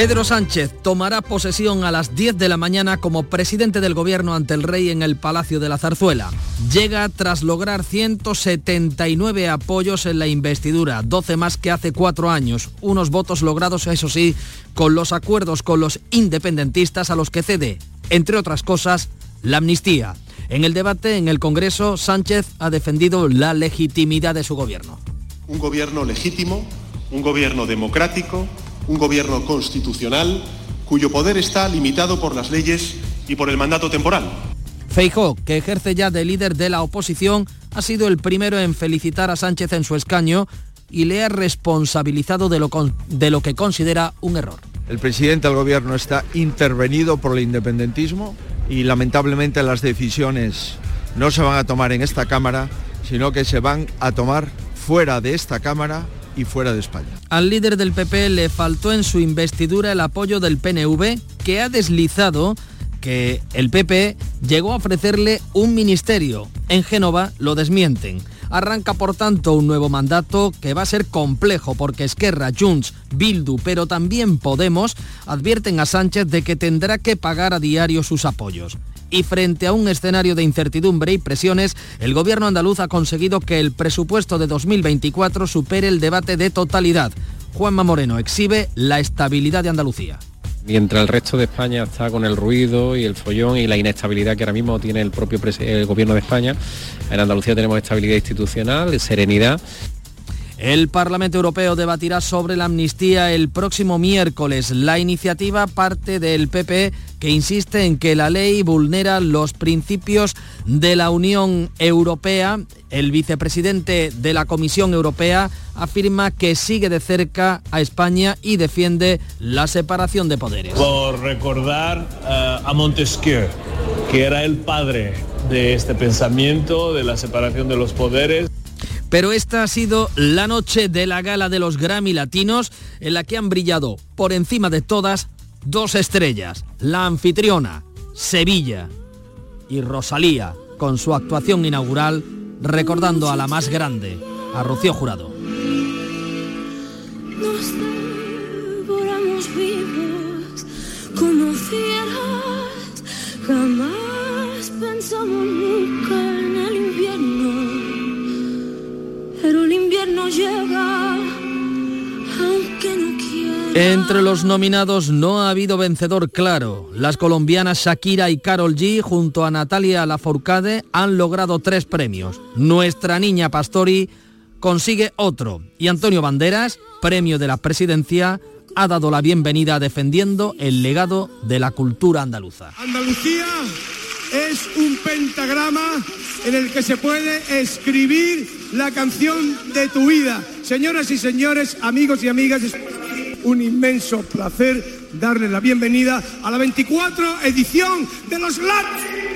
Pedro Sánchez tomará posesión a las 10 de la mañana como presidente del gobierno ante el rey en el Palacio de la Zarzuela. Llega tras lograr 179 apoyos en la investidura, 12 más que hace cuatro años, unos votos logrados, eso sí, con los acuerdos con los independentistas a los que cede, entre otras cosas, la amnistía. En el debate en el Congreso, Sánchez ha defendido la legitimidad de su gobierno. Un gobierno legítimo, un gobierno democrático, un gobierno constitucional cuyo poder está limitado por las leyes y por el mandato temporal. Feijó, que ejerce ya de líder de la oposición, ha sido el primero en felicitar a Sánchez en su escaño y le ha responsabilizado de lo, de lo que considera un error. El presidente del gobierno está intervenido por el independentismo y lamentablemente las decisiones no se van a tomar en esta Cámara, sino que se van a tomar fuera de esta Cámara y fuera de España. Al líder del PP le faltó en su investidura el apoyo del PNV, que ha deslizado que el PP llegó a ofrecerle un ministerio. En Génova lo desmienten. Arranca por tanto un nuevo mandato que va a ser complejo porque Esquerra, Junts, Bildu, pero también Podemos advierten a Sánchez de que tendrá que pagar a diario sus apoyos y frente a un escenario de incertidumbre y presiones, el gobierno andaluz ha conseguido que el presupuesto de 2024 supere el debate de totalidad. Juanma Moreno exhibe la estabilidad de Andalucía. Mientras el resto de España está con el ruido y el follón y la inestabilidad que ahora mismo tiene el propio gobierno de España, en Andalucía tenemos estabilidad institucional, serenidad el Parlamento Europeo debatirá sobre la amnistía el próximo miércoles. La iniciativa parte del PP que insiste en que la ley vulnera los principios de la Unión Europea. El vicepresidente de la Comisión Europea afirma que sigue de cerca a España y defiende la separación de poderes. Por recordar eh, a Montesquieu, que era el padre de este pensamiento, de la separación de los poderes. Pero esta ha sido la noche de la gala de los Grammy Latinos en la que han brillado por encima de todas dos estrellas, la anfitriona, Sevilla y Rosalía, con su actuación inaugural recordando a la más grande, a Rocío Jurado. jamás pensamos nunca invierno llega, aunque no quiera. Entre los nominados no ha habido vencedor claro. Las colombianas Shakira y Carol G junto a Natalia Lafourcade han logrado tres premios. Nuestra niña Pastori consigue otro y Antonio Banderas, premio de la presidencia, ha dado la bienvenida defendiendo el legado de la cultura andaluza. Andalucía es un pentagrama en el que se puede escribir la canción de tu vida. Señoras y señores, amigos y amigas, es un inmenso placer darle la bienvenida a la 24 edición de los Latin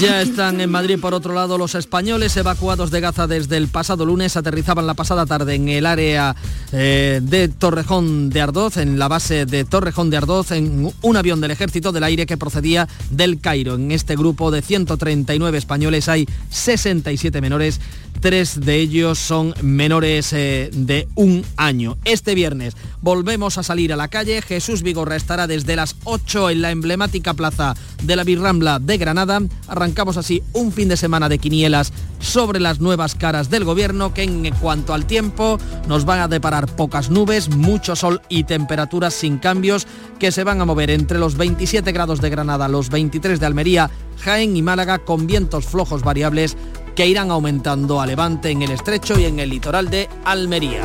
ya están en Madrid, por otro lado, los españoles evacuados de Gaza desde el pasado lunes aterrizaban la pasada tarde en el área eh, de Torrejón de Ardoz, en la base de Torrejón de Ardoz, en un avión del Ejército del Aire que procedía del Cairo. En este grupo de 139 españoles hay 67 menores Tres de ellos son menores eh, de un año. Este viernes volvemos a salir a la calle. Jesús Vigorra estará desde las 8 en la emblemática plaza de la Birrambla de Granada. Arrancamos así un fin de semana de quinielas sobre las nuevas caras del gobierno que en cuanto al tiempo nos van a deparar pocas nubes, mucho sol y temperaturas sin cambios que se van a mover entre los 27 grados de Granada, los 23 de Almería, Jaén y Málaga con vientos flojos variables que irán aumentando a levante en el estrecho y en el litoral de Almería.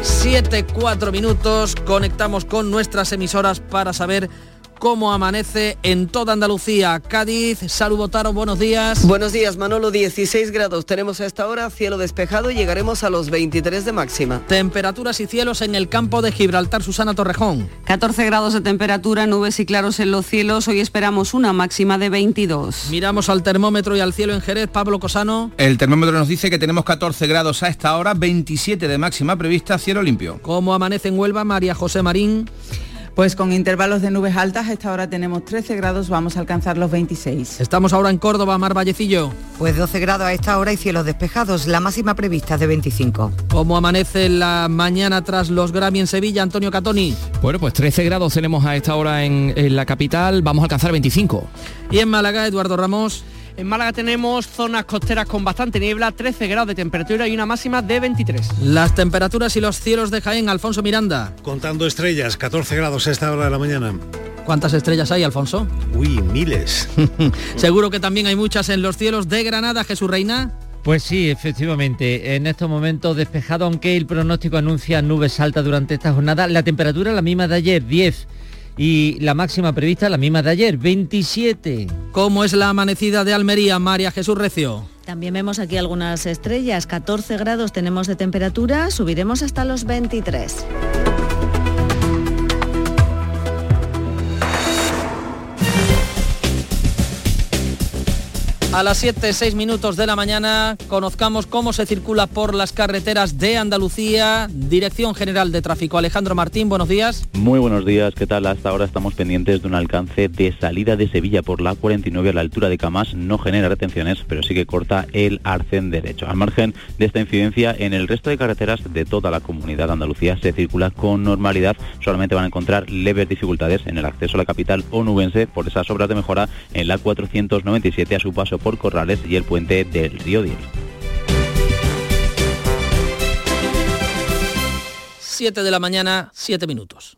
7, 4 minutos, conectamos con nuestras emisoras para saber cómo amanece en toda Andalucía. Cádiz, Salud Botaro, buenos días. Buenos días, Manolo. 16 grados tenemos a esta hora, cielo despejado y llegaremos a los 23 de máxima. Temperaturas y cielos en el campo de Gibraltar, Susana Torrejón. 14 grados de temperatura, nubes y claros en los cielos. Hoy esperamos una máxima de 22. Miramos al termómetro y al cielo en Jerez, Pablo Cosano. El termómetro nos dice que tenemos 14 grados a esta hora, 27 de máxima prevista, cielo limpio. ¿Cómo amanece en Huelva, María José Marín? Pues con intervalos de nubes altas, a esta hora tenemos 13 grados, vamos a alcanzar los 26. Estamos ahora en Córdoba, Mar Vallecillo. Pues 12 grados a esta hora y cielos despejados, la máxima prevista es de 25. ¿Cómo amanece la mañana tras los Grammy en Sevilla, Antonio Catoni? Bueno, pues 13 grados tenemos a esta hora en, en la capital, vamos a alcanzar 25. Y en Málaga, Eduardo Ramos. En Málaga tenemos zonas costeras con bastante niebla, 13 grados de temperatura y una máxima de 23. Las temperaturas y los cielos de Jaén, Alfonso Miranda. Contando estrellas, 14 grados a esta hora de la mañana. ¿Cuántas estrellas hay, Alfonso? Uy, miles. Seguro que también hay muchas en los cielos de Granada, Jesús Reina. Pues sí, efectivamente, en estos momentos despejado, aunque el pronóstico anuncia nubes altas durante esta jornada, la temperatura la misma de ayer, 10 y la máxima prevista la misma de ayer, 27. ¿Cómo es la amanecida de Almería, María Jesús Recio? También vemos aquí algunas estrellas, 14 grados tenemos de temperatura, subiremos hasta los 23. A las 7, 6 minutos de la mañana conozcamos cómo se circula por las carreteras de Andalucía. Dirección General de Tráfico. Alejandro Martín, buenos días. Muy buenos días, ¿qué tal? Hasta ahora estamos pendientes de un alcance de salida de Sevilla por la 49 a la altura de Camas. No genera retenciones, pero sí que corta el arcén derecho. Al margen de esta incidencia, en el resto de carreteras de toda la comunidad de Andalucía se circula con normalidad. Solamente van a encontrar leves dificultades en el acceso a la capital onubense por esas obras de mejora en la 497 a su paso por Corrales y el puente del Río Diel. 7 de la mañana, 7 minutos.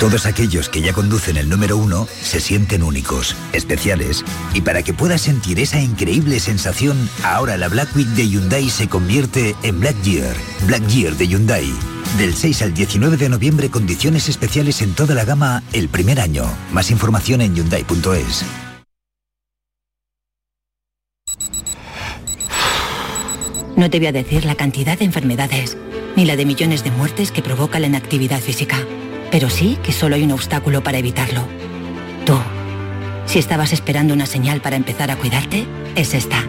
Todos aquellos que ya conducen el número uno se sienten únicos, especiales. Y para que puedas sentir esa increíble sensación, ahora la Black Week de Hyundai se convierte en Black Year. Black Year de Hyundai. Del 6 al 19 de noviembre, condiciones especiales en toda la gama el primer año. Más información en hyundai.es. No te voy a decir la cantidad de enfermedades, ni la de millones de muertes que provoca la inactividad física pero sí que solo hay un obstáculo para evitarlo. Tú. Si estabas esperando una señal para empezar a cuidarte, es esta.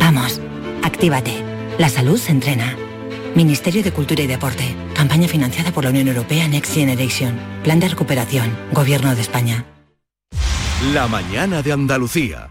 Vamos, actívate. La salud se entrena. Ministerio de Cultura y Deporte. Campaña financiada por la Unión Europea Next Generation. Plan de recuperación. Gobierno de España. La mañana de Andalucía.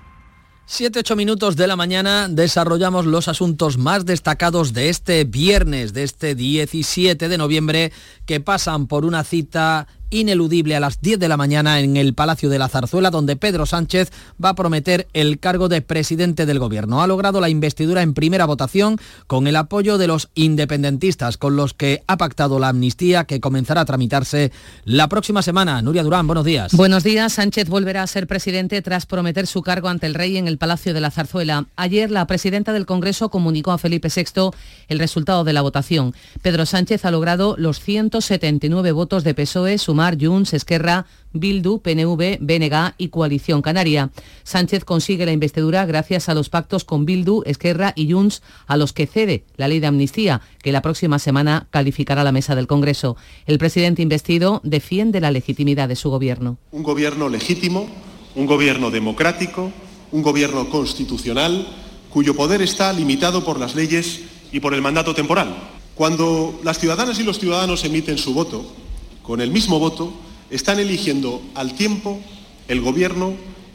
7-8 minutos de la mañana desarrollamos los asuntos más destacados de este viernes, de este 17 de noviembre, que pasan por una cita ineludible a las 10 de la mañana en el Palacio de la Zarzuela, donde Pedro Sánchez va a prometer el cargo de presidente del gobierno. Ha logrado la investidura en primera votación con el apoyo de los independentistas, con los que ha pactado la amnistía que comenzará a tramitarse la próxima semana. Nuria Durán, buenos días. Buenos días. Sánchez volverá a ser presidente tras prometer su cargo ante el rey en el Palacio de la Zarzuela. Ayer la presidenta del Congreso comunicó a Felipe VI el resultado de la votación. Pedro Sánchez ha logrado los 179 votos de PSOE, sumar Junts, Esquerra, Bildu, PNV, BNG y Coalición Canaria. Sánchez consigue la investidura gracias a los pactos con Bildu, Esquerra y Junts, a los que cede la ley de amnistía, que la próxima semana calificará la mesa del Congreso. El presidente investido defiende la legitimidad de su gobierno. Un gobierno legítimo, un gobierno democrático, un gobierno constitucional cuyo poder está limitado por las leyes y por el mandato temporal. Cuando las ciudadanas y los ciudadanos emiten su voto, con el mismo voto están eligiendo al tiempo, el gobierno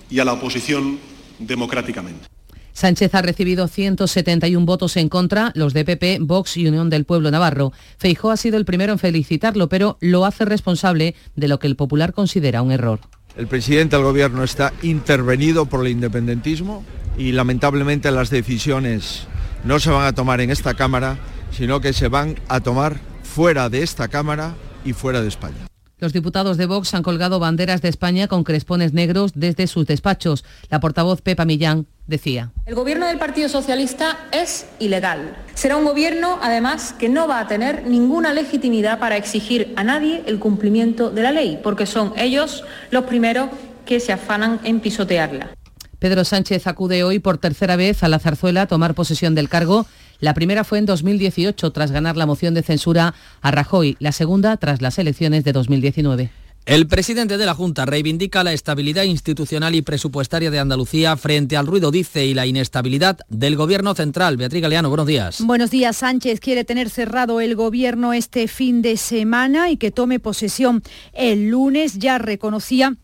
y a la oposición democráticamente. Sánchez ha recibido 171 votos en contra, los de PP, Vox y Unión del Pueblo Navarro. Feijó ha sido el primero en felicitarlo, pero lo hace responsable de lo que el Popular considera un error. El presidente del gobierno está intervenido por el independentismo y lamentablemente las decisiones no se van a tomar en esta Cámara, sino que se van a tomar fuera de esta Cámara y fuera de España. Los diputados de Vox han colgado banderas de España con crespones negros desde sus despachos. La portavoz Pepa Millán decía. El gobierno del Partido Socialista es ilegal. Será un gobierno, además, que no va a tener ninguna legitimidad para exigir a nadie el cumplimiento de la ley, porque son ellos los primeros que se afanan en pisotearla. Pedro Sánchez acude hoy por tercera vez a la zarzuela a tomar posesión del cargo la primera fue en 2018 tras ganar la moción de censura a Rajoy, la segunda tras las elecciones de 2019. El presidente de la Junta reivindica la estabilidad institucional y presupuestaria de Andalucía frente al ruido, dice, y la inestabilidad del gobierno central. Beatriz Galeano, buenos días. Buenos días. Sánchez quiere tener cerrado el gobierno este fin de semana y que tome posesión el lunes. Ya reconocía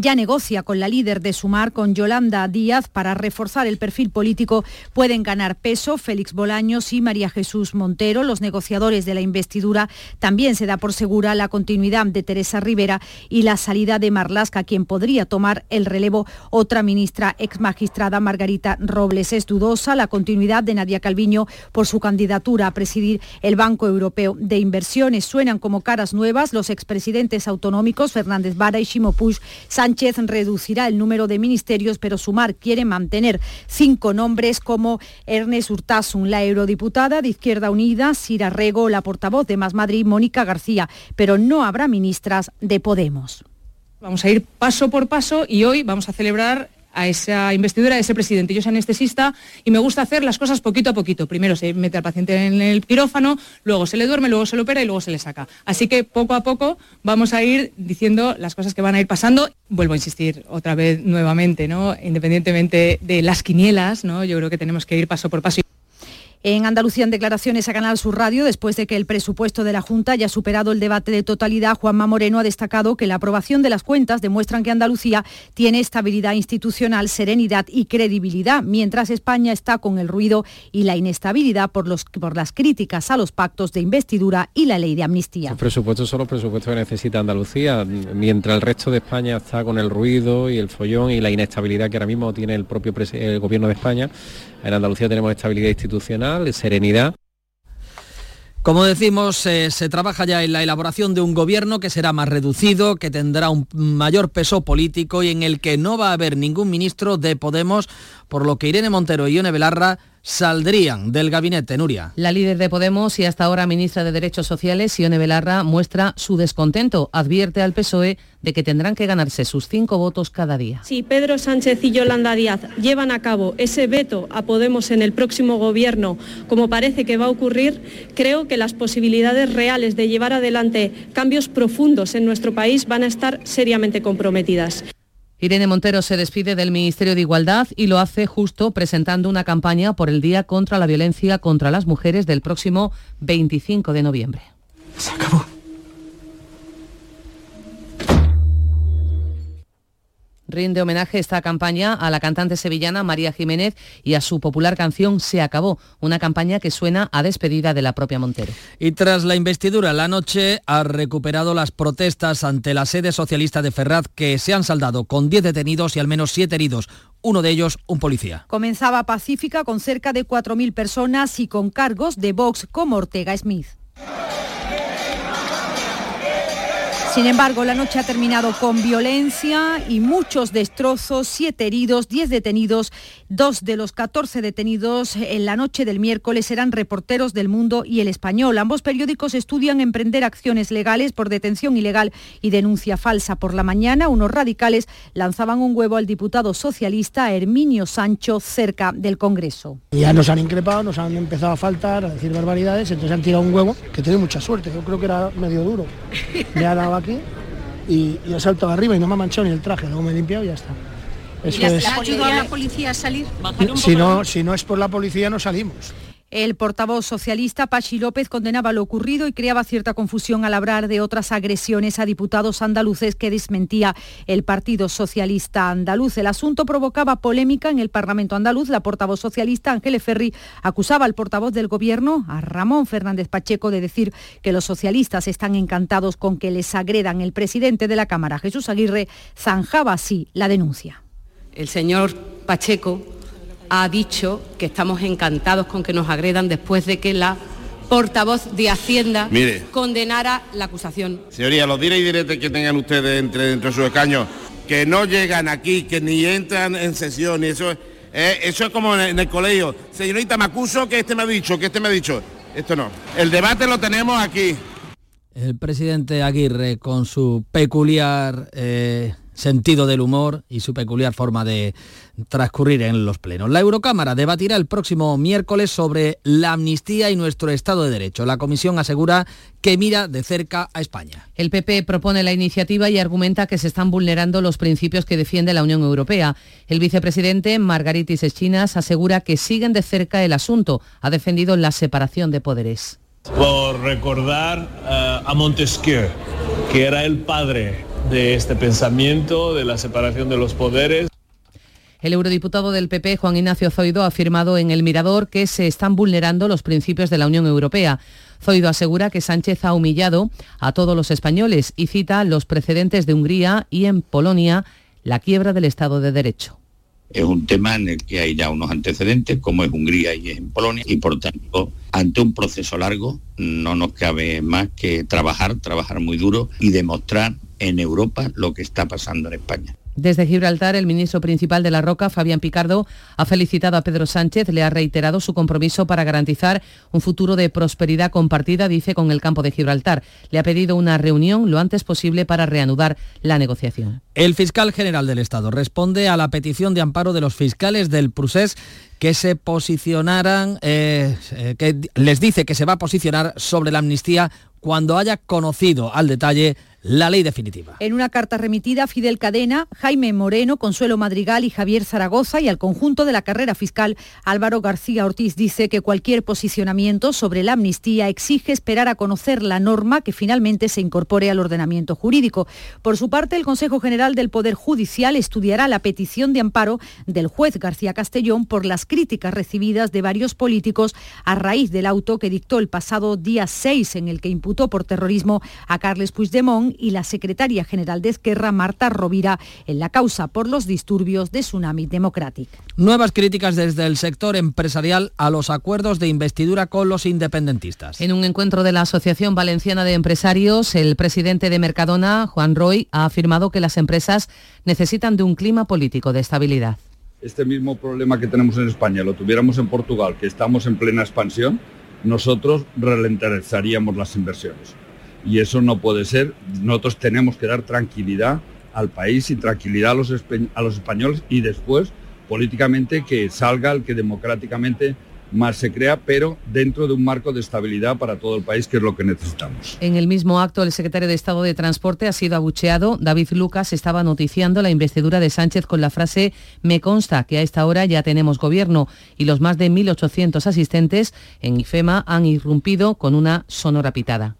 ya negocia con la líder de Sumar, con Yolanda Díaz, para reforzar el perfil político. Pueden ganar peso Félix Bolaños y María Jesús Montero, los negociadores de la investidura. También se da por segura la continuidad de Teresa Rivera y la salida de Marlasca, quien podría tomar el relevo otra ministra ex magistrada Margarita Robles. Es dudosa la continuidad de Nadia Calviño por su candidatura a presidir el Banco Europeo de Inversiones. Suenan como caras nuevas los expresidentes autonómicos Fernández Vara y Ximo Puig Sánchez reducirá el número de ministerios, pero Sumar quiere mantener cinco nombres como Ernest Urtasun, la eurodiputada de Izquierda Unida, Sira Rego, la portavoz de Más Madrid, Mónica García, pero no habrá ministras de Podemos. Vamos a ir paso por paso y hoy vamos a celebrar a esa investidura de ese presidente. Yo soy anestesista y me gusta hacer las cosas poquito a poquito. Primero se mete al paciente en el quirófano, luego se le duerme, luego se le opera y luego se le saca. Así que poco a poco vamos a ir diciendo las cosas que van a ir pasando. Vuelvo a insistir otra vez nuevamente, ¿no? Independientemente de las quinielas, ¿no? Yo creo que tenemos que ir paso por paso. En Andalucía, en declaraciones a Canal Sur Radio, después de que el presupuesto de la Junta haya superado el debate de totalidad, Juanma Moreno ha destacado que la aprobación de las cuentas demuestran que Andalucía tiene estabilidad institucional, serenidad y credibilidad, mientras España está con el ruido y la inestabilidad por, los, por las críticas a los pactos de investidura y la ley de amnistía. Los presupuestos son los presupuestos que necesita Andalucía, mientras el resto de España está con el ruido y el follón y la inestabilidad que ahora mismo tiene el propio el gobierno de España. En Andalucía tenemos estabilidad institucional, serenidad. Como decimos, eh, se trabaja ya en la elaboración de un gobierno que será más reducido, que tendrá un mayor peso político y en el que no va a haber ningún ministro de Podemos, por lo que Irene Montero y Ione Belarra saldrían del gabinete, Nuria. La líder de Podemos y hasta ahora ministra de Derechos Sociales, Ione Belarra, muestra su descontento. Advierte al PSOE de que tendrán que ganarse sus cinco votos cada día. Si Pedro Sánchez y Yolanda Díaz llevan a cabo ese veto a Podemos en el próximo gobierno, como parece que va a ocurrir, creo que las posibilidades reales de llevar adelante cambios profundos en nuestro país van a estar seriamente comprometidas. Irene Montero se despide del Ministerio de Igualdad y lo hace justo presentando una campaña por el Día contra la Violencia contra las Mujeres del próximo 25 de noviembre. Se acabó. Rinde homenaje esta campaña a la cantante sevillana María Jiménez y a su popular canción Se acabó, una campaña que suena a despedida de la propia Montero. Y tras la investidura la noche ha recuperado las protestas ante la sede socialista de Ferraz que se han saldado con 10 detenidos y al menos 7 heridos, uno de ellos un policía. Comenzaba pacífica con cerca de 4.000 personas y con cargos de Vox como Ortega Smith. Sin embargo, la noche ha terminado con violencia y muchos destrozos, siete heridos, diez detenidos. Dos de los 14 detenidos en la noche del miércoles eran reporteros del Mundo y El Español. Ambos periódicos estudian emprender acciones legales por detención ilegal y denuncia falsa. Por la mañana, unos radicales lanzaban un huevo al diputado socialista Herminio Sancho cerca del Congreso. Ya nos han increpado, nos han empezado a faltar, a decir barbaridades, entonces han tirado un huevo que tiene mucha suerte. Yo creo que era medio duro. Me ha dado aquí y, y he saltado arriba y no me ha manchado ni el traje, luego me he limpiado y ya está. Eso ¿Y es. ¿Ha ayudado a la policía a salir? Si no, si no es por la policía no salimos. El portavoz socialista Pachi López condenaba lo ocurrido y creaba cierta confusión al hablar de otras agresiones a diputados andaluces que desmentía el Partido Socialista Andaluz. El asunto provocaba polémica en el Parlamento andaluz. La portavoz socialista Ángeles Ferri acusaba al portavoz del Gobierno, a Ramón Fernández Pacheco, de decir que los socialistas están encantados con que les agredan. El presidente de la Cámara, Jesús Aguirre, zanjaba así la denuncia. El señor Pacheco ha dicho que estamos encantados con que nos agredan después de que la portavoz de Hacienda Mire. condenara la acusación. Señoría, los dire y diretes que tengan ustedes entre, entre sus escaños, que no llegan aquí, que ni entran en sesión, y eso, eh, eso es como en el, en el colegio. Señorita, me acuso que este me ha dicho, que este me ha dicho. Esto no. El debate lo tenemos aquí. El presidente Aguirre con su peculiar eh, sentido del humor y su peculiar forma de transcurrir en los plenos. La Eurocámara debatirá el próximo miércoles sobre la amnistía y nuestro Estado de Derecho. La Comisión asegura que mira de cerca a España. El PP propone la iniciativa y argumenta que se están vulnerando los principios que defiende la Unión Europea. El vicepresidente Margaritis Eschinas asegura que siguen de cerca el asunto. Ha defendido la separación de poderes. Por recordar eh, a Montesquieu, que era el padre de este pensamiento, de la separación de los poderes. El eurodiputado del PP, Juan Ignacio Zoido, ha afirmado en El Mirador que se están vulnerando los principios de la Unión Europea. Zoido asegura que Sánchez ha humillado a todos los españoles y cita los precedentes de Hungría y en Polonia la quiebra del Estado de Derecho. Es un tema en el que hay ya unos antecedentes, como es Hungría y en Polonia, y por tanto, ante un proceso largo, no nos cabe más que trabajar, trabajar muy duro y demostrar en Europa lo que está pasando en España. Desde Gibraltar, el ministro principal de La Roca, Fabián Picardo, ha felicitado a Pedro Sánchez, le ha reiterado su compromiso para garantizar un futuro de prosperidad compartida, dice, con el campo de Gibraltar. Le ha pedido una reunión lo antes posible para reanudar la negociación. El fiscal general del Estado responde a la petición de amparo de los fiscales del Prusés que se posicionaran, eh, eh, que les dice que se va a posicionar sobre la amnistía cuando haya conocido al detalle la ley definitiva. En una carta remitida a Fidel Cadena, Jaime Moreno, Consuelo Madrigal y Javier Zaragoza y al conjunto de la carrera fiscal, Álvaro García Ortiz dice que cualquier posicionamiento sobre la amnistía exige esperar a conocer la norma que finalmente se incorpore al ordenamiento jurídico. Por su parte, el Consejo General del Poder Judicial estudiará la petición de amparo del juez García Castellón por las críticas recibidas de varios políticos a raíz del auto que dictó el pasado día 6 en el que imputó por terrorismo a Carles Puigdemont y la secretaria general de Esquerra, Marta Rovira, en la causa por los disturbios de Tsunami Democratic. Nuevas críticas desde el sector empresarial a los acuerdos de investidura con los independentistas. En un encuentro de la Asociación Valenciana de Empresarios, el presidente de Mercadona, Juan Roy, ha afirmado que las empresas necesitan de un clima político de estabilidad. Este mismo problema que tenemos en España lo tuviéramos en Portugal, que estamos en plena expansión, nosotros ralentizaríamos las inversiones y eso no puede ser. Nosotros tenemos que dar tranquilidad al país y tranquilidad a los, a los, españoles y después políticamente que salga el que democráticamente más se crea, pero dentro de un marco de estabilidad para todo el país, que es lo que necesitamos. En el mismo acto, el secretario de Estado de Transporte ha sido abucheado. David Lucas estaba noticiando la investidura de Sánchez con la frase me consta que a esta hora ya tenemos gobierno y los más de 1.800 asistentes en IFEMA han irrumpido con una sonora pitada.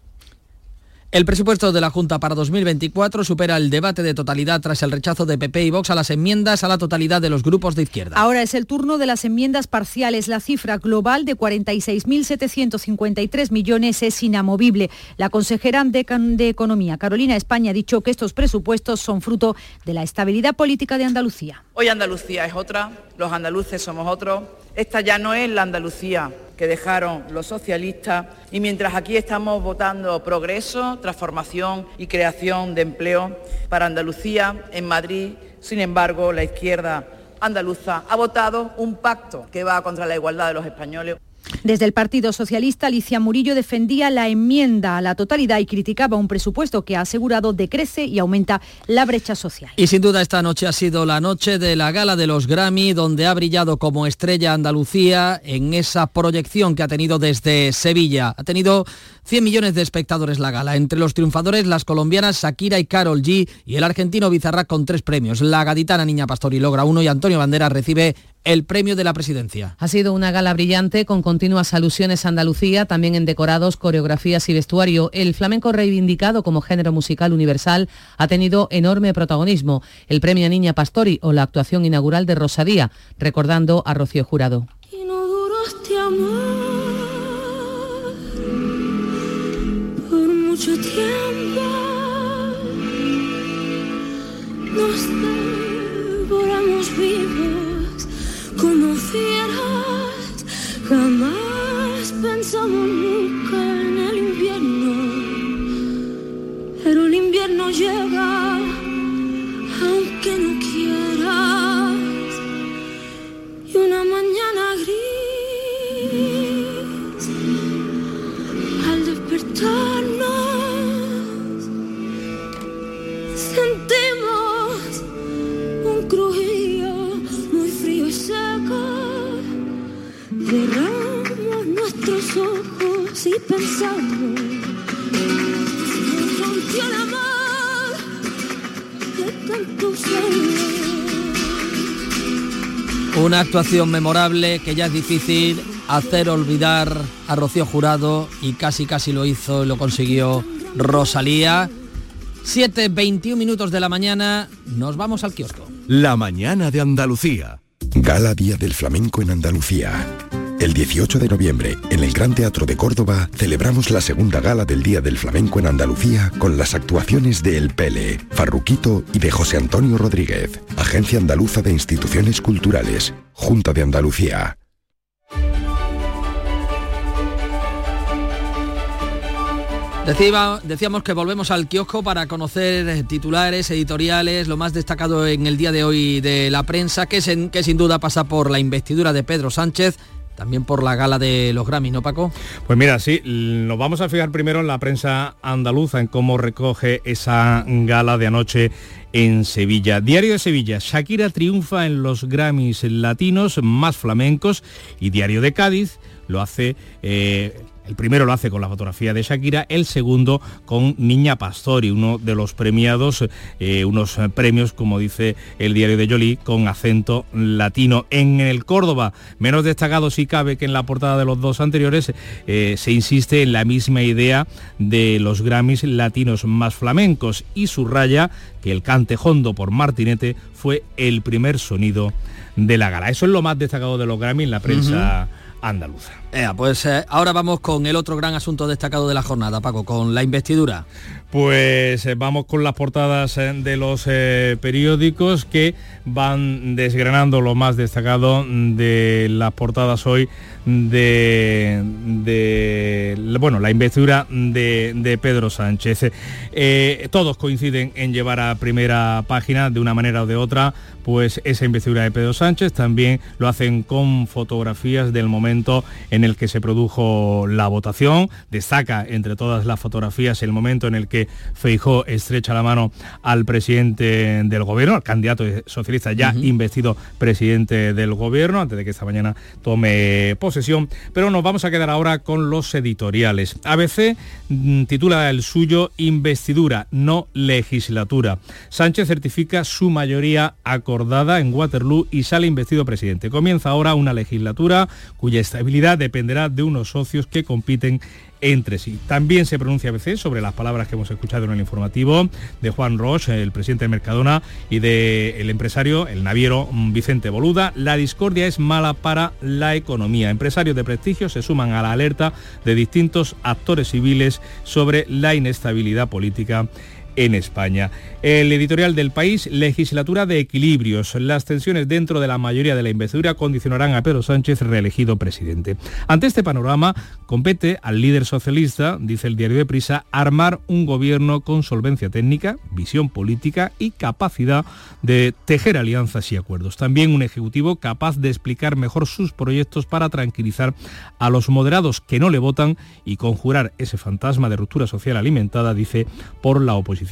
El presupuesto de la Junta para 2024 supera el debate de totalidad tras el rechazo de PP y Vox a las enmiendas a la totalidad de los grupos de izquierda. Ahora es el turno de las enmiendas parciales. La cifra global de 46.753 millones es inamovible. La consejera de, Economía, Carolina España, ha dicho que estos presupuestos son fruto de la estabilidad política de Andalucía. Hoy Andalucía es otra, los andaluces somos otros. Esta ya no es la Andalucía que dejaron los socialistas y mientras aquí estamos votando progreso, transformación y creación de empleo para Andalucía, en Madrid, sin embargo, la izquierda andaluza ha votado un pacto que va contra la igualdad de los españoles. Desde el Partido Socialista, Alicia Murillo defendía la enmienda a la totalidad y criticaba un presupuesto que ha asegurado decrece y aumenta la brecha social. Y sin duda esta noche ha sido la noche de la gala de los Grammy, donde ha brillado como estrella Andalucía en esa proyección que ha tenido desde Sevilla. Ha tenido 100 millones de espectadores la gala. Entre los triunfadores, las colombianas Shakira y Carol G y el argentino Bizarra con tres premios. La gaditana Niña Pastori logra uno y Antonio Banderas recibe el premio de la presidencia. Ha sido una gala brillante con continuas alusiones a Andalucía, también en decorados, coreografías y vestuario. El flamenco reivindicado como género musical universal ha tenido enorme protagonismo. El premio Niña Pastori o la actuación inaugural de Rosadía, recordando a Rocío Jurado. por mucho tiempo. Nos devoramos vivos como fieras. Jamás pensamos nunca en el invierno. Pero el invierno llega aunque no quieras. Y una mañana gris al despertarnos Cerramos nuestros ojos y pensamos nos rompió el amor de tantos años. Una actuación memorable que ya es difícil hacer olvidar a Rocío Jurado y casi casi lo hizo y lo consiguió Rosalía. 7.21 minutos de la mañana, nos vamos al kiosco. La mañana de Andalucía. Gala Día del Flamenco en Andalucía. El 18 de noviembre, en el Gran Teatro de Córdoba, celebramos la segunda gala del Día del Flamenco en Andalucía con las actuaciones de El Pele, Farruquito y de José Antonio Rodríguez, Agencia Andaluza de Instituciones Culturales, Junta de Andalucía. Decía- decíamos que volvemos al kiosco para conocer titulares, editoriales, lo más destacado en el día de hoy de la prensa, que, que sin duda pasa por la investidura de Pedro Sánchez, también por la gala de los Grammy, ¿no, Paco? Pues mira, sí, nos vamos a fijar primero en la prensa andaluza, en cómo recoge esa gala de anoche en Sevilla. Diario de Sevilla, Shakira triunfa en los Grammys latinos más flamencos y Diario de Cádiz lo hace... eh, el primero lo hace con la fotografía de Shakira, el segundo con Niña Pastori, uno de los premiados, eh, unos premios, como dice el diario de Jolie, con acento latino. En el Córdoba, menos destacado si cabe que en la portada de los dos anteriores, eh, se insiste en la misma idea de los Grammys latinos más flamencos y subraya que el cante hondo por Martinete fue el primer sonido de la gala. Eso es lo más destacado de los Grammys en la prensa andaluza. Pues eh, ahora vamos con el otro gran asunto destacado de la jornada, Paco, con la investidura. Pues eh, vamos con las portadas eh, de los eh, periódicos que van desgranando lo más destacado de las portadas hoy de, bueno, la investidura de, de Pedro Sánchez. Todos coinciden en llevar a primera página de una manera o de otra pues esa investidura de Pedro Sánchez. También lo hacen con fotografías del momento en el que se produjo la votación. Destaca entre todas las fotografías el momento en el que Feijó estrecha la mano al presidente del gobierno, al candidato socialista ya investido presidente del gobierno, antes de que esta mañana tome posesión. Pero nos vamos a quedar ahora con los editoriales. ABC mm, titula el suyo Investidura, no legislatura. Sánchez certifica su mayoría acordada en Waterloo y sale investido presidente. Comienza ahora una legislatura cuya estabilidad dependerá de unos socios que compiten entre sí. También se pronuncia ABC sobre las palabras que hemos escuchado en el informativo de Juan Roche, el presidente de Mercadona, y del empresario, el naviero Vicente Boluda. La discordia es mala para la economía. Empresarios de prestigio se suman a la alerta de distintos actores civiles sobre la inestabilidad política en España. El editorial del país, legislatura de equilibrios. Las tensiones dentro de la mayoría de la investidura condicionarán a Pedro Sánchez reelegido presidente. Ante este panorama, compete al líder socialista, dice el diario de Prisa, armar un gobierno con solvencia técnica, visión política y capacidad de tejer alianzas y acuerdos. También un ejecutivo capaz de explicar mejor sus proyectos para tranquilizar a los moderados que no le votan y conjurar ese fantasma de ruptura social alimentada, dice, por la oposición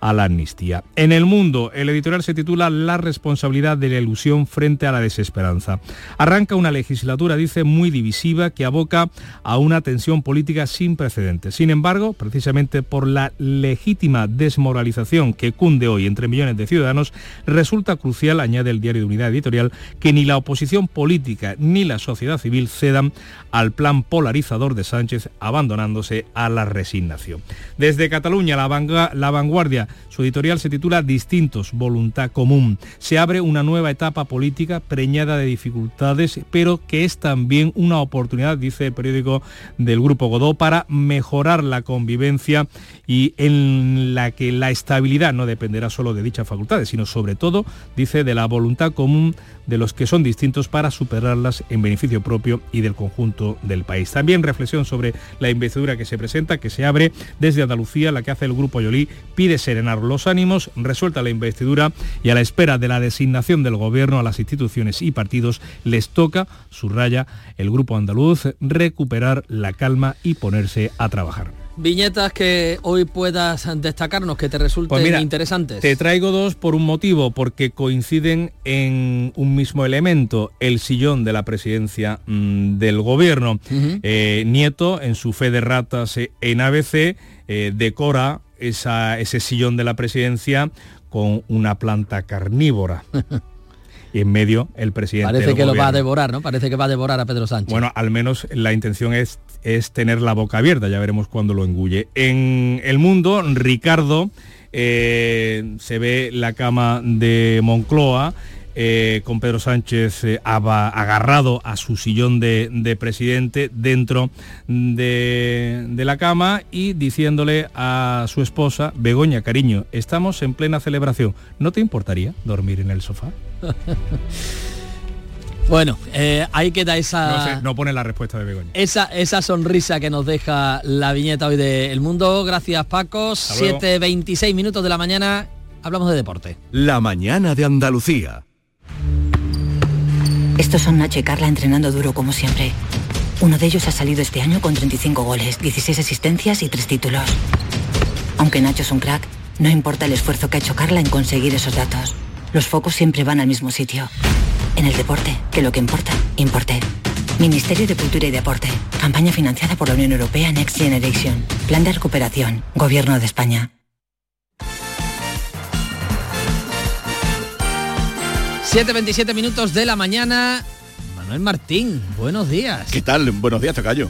a la amnistía. En el mundo, el editorial se titula La responsabilidad de la ilusión frente a la desesperanza. Arranca una legislatura, dice, muy divisiva que aboca a una tensión política sin precedentes. Sin embargo, precisamente por la legítima desmoralización que cunde hoy entre millones de ciudadanos, resulta crucial, añade el diario de Unidad Editorial, que ni la oposición política ni la sociedad civil cedan al plan polarizador de Sánchez, abandonándose a la resignación. Desde Cataluña, la, vanga- la vanguardia, su editorial se titula Distintos, voluntad común. Se abre una nueva etapa política preñada de dificultades, pero que es también una oportunidad, dice el periódico del Grupo Godó, para mejorar la convivencia y en la que la estabilidad no dependerá solo de dichas facultades, sino sobre todo, dice, de la voluntad común de los que son distintos para superarlas en beneficio propio y del conjunto del país. También reflexión sobre la investidura que se presenta, que se abre desde Andalucía, la que hace el Grupo Yolí, pide serenar los ánimos, resuelta la investidura y a la espera de la designación del Gobierno a las instituciones y partidos les toca, subraya el Grupo Andaluz, recuperar la calma y ponerse a trabajar. Viñetas que hoy puedas destacarnos, que te resulten Pues mira, interesantes. Te traigo dos por un motivo, porque coinciden en un mismo elemento, el sillón de la presidencia mm, del gobierno. Eh, Nieto, en su fe de ratas eh, en ABC, eh, decora esa- ese sillón de la presidencia con una planta carnívora. y en medio el presidente Parece del que lo va a devorar, ¿no? Parece que va a devorar a Pedro Sánchez. Bueno, al menos la intención es, es tener la boca abierta, ya veremos cuándo lo engulle. En el mundo, Ricardo, eh, se ve la cama de Moncloa. eh, con Pedro Sánchez eh, agarrado a su sillón de, de presidente dentro de, de la cama y diciéndole a su esposa, Begoña, cariño, estamos en plena celebración, ¿no te importaría dormir en el sofá? Bueno, eh, ahí queda esa... No, sé, no pone la respuesta de Begoña. Esa, esa sonrisa que nos deja la viñeta hoy de El Mundo. Gracias, Paco. Hasta luego. 7.26 minutos de la mañana. Hablamos de deporte. La mañana de Andalucía. Estos son Nacho y Carla entrenando duro como siempre. Uno de ellos ha salido este año con 35 goles, 16 asistencias y 3 títulos. Aunque Nacho es un crack, no importa el esfuerzo que ha hecho Carla en conseguir esos datos. Los focos siempre van al mismo sitio. En el deporte, que lo que importa, importe. Ministerio de Cultura y Deporte. Campaña financiada por la Unión Europea Next Generation. Plan de recuperación. Gobierno de España. 7.27 minutos de la mañana. Manuel Martín, buenos días. ¿Qué tal? Buenos días, Tocayo.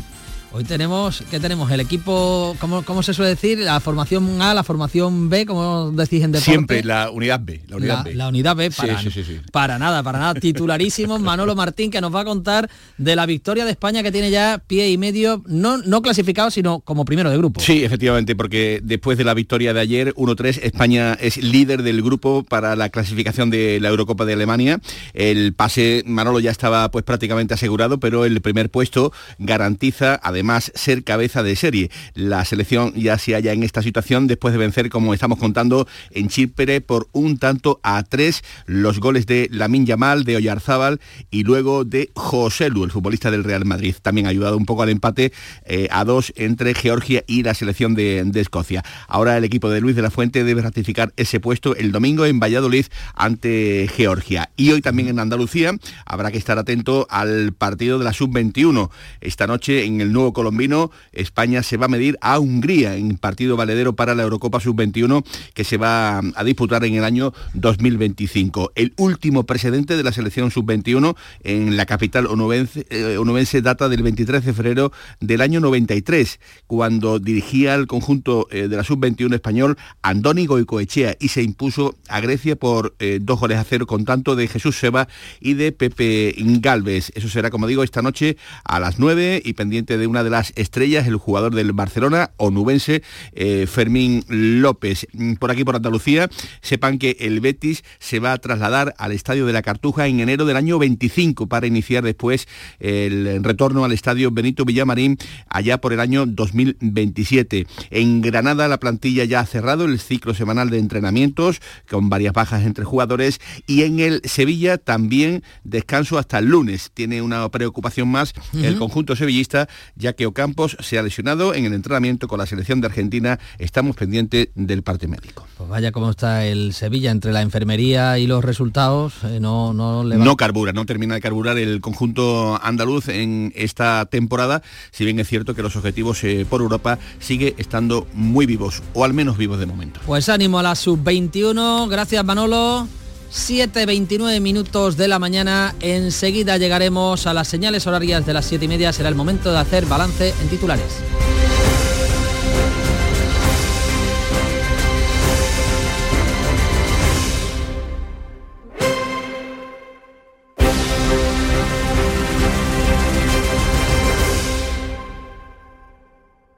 Hoy tenemos, ¿qué tenemos? El equipo, ¿cómo, cómo se suele decir? La formación A, la formación B, como decís en deporte. Siempre la unidad B. La unidad La, B. la unidad B Sí, para, sí, sí, sí. para nada, para nada. Titularísimo Manolo Martín que nos va a contar de la victoria de España que tiene ya pie y medio, no, no clasificado, sino como primero de grupo. Sí, efectivamente, porque después de la victoria de ayer, 1-3, España es líder del grupo para la clasificación de la Eurocopa de Alemania. El pase, Manolo ya estaba pues prácticamente asegurado, pero el primer puesto garantiza además ser cabeza de serie. La selección ya se halla en esta situación después de vencer, como estamos contando, en Chipre por un tanto a tres los goles de Lamin Yamal, de Oyarzábal y luego de José Lu, el futbolista del Real Madrid. También ha ayudado un poco al empate eh, a dos entre Georgia y la selección de, de Escocia. Ahora el equipo de Luis de la Fuente debe ratificar ese puesto el domingo en Valladolid ante Georgia. Y hoy también en Andalucía habrá que estar atento al partido de la sub-21. Esta noche en el nuevo colombino España se va a medir a Hungría en partido valedero para la Eurocopa sub-21 que se va a disputar en el año 2025. El último precedente de la selección sub-21 en la capital onubense, eh, data del 23 de febrero del año 93, cuando dirigía el conjunto eh, de la sub-21 español Andoni Goicoechea y se impuso a Grecia por eh, dos goles a cero con tanto de Jesús Seba y de Pepe Galvez. Eso será, como digo, esta noche a las 9 y pendiente de una una de las estrellas, el jugador del Barcelona, onubense, eh, Fermín López. Mm, Por aquí, por Andalucía, sepan que el Betis se va a trasladar al Estadio de la Cartuja en enero del año 25 para iniciar después el retorno al Estadio Benito Villamarín allá por el año 2027. En Granada la plantilla ya ha cerrado el ciclo semanal de entrenamientos con varias bajas entre jugadores y en el Sevilla también descanso hasta el lunes. Tiene una preocupación más el conjunto sevillista ya que Ocampos se ha lesionado en el entrenamiento con la selección de Argentina. Estamos pendientes del parte médico. Pues vaya cómo está el Sevilla entre la enfermería y los resultados. eh, no, no le va- No carbura, no termina de carburar el conjunto andaluz en esta temporada, si bien es cierto que los objetivos eh, por Europa sigue estando muy vivos, o al menos vivos de momento. Pues ánimo a la sub-21. Gracias Manolo. 7.29 minutos de la mañana. Enseguida llegaremos a las señales horarias de las 7 y media. Será el momento de hacer balance en titulares.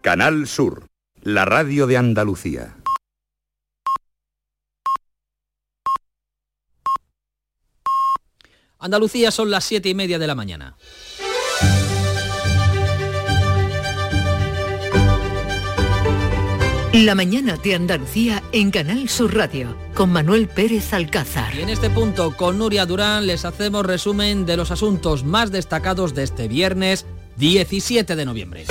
Canal Sur, la radio de Andalucía. Andalucía son las 7 y media de la mañana. La mañana de Andalucía en Canal Sur Radio con Manuel Pérez Alcázar. Y en este punto, con Nuria Durán, les hacemos resumen de los asuntos más destacados de este viernes 17 de noviembre.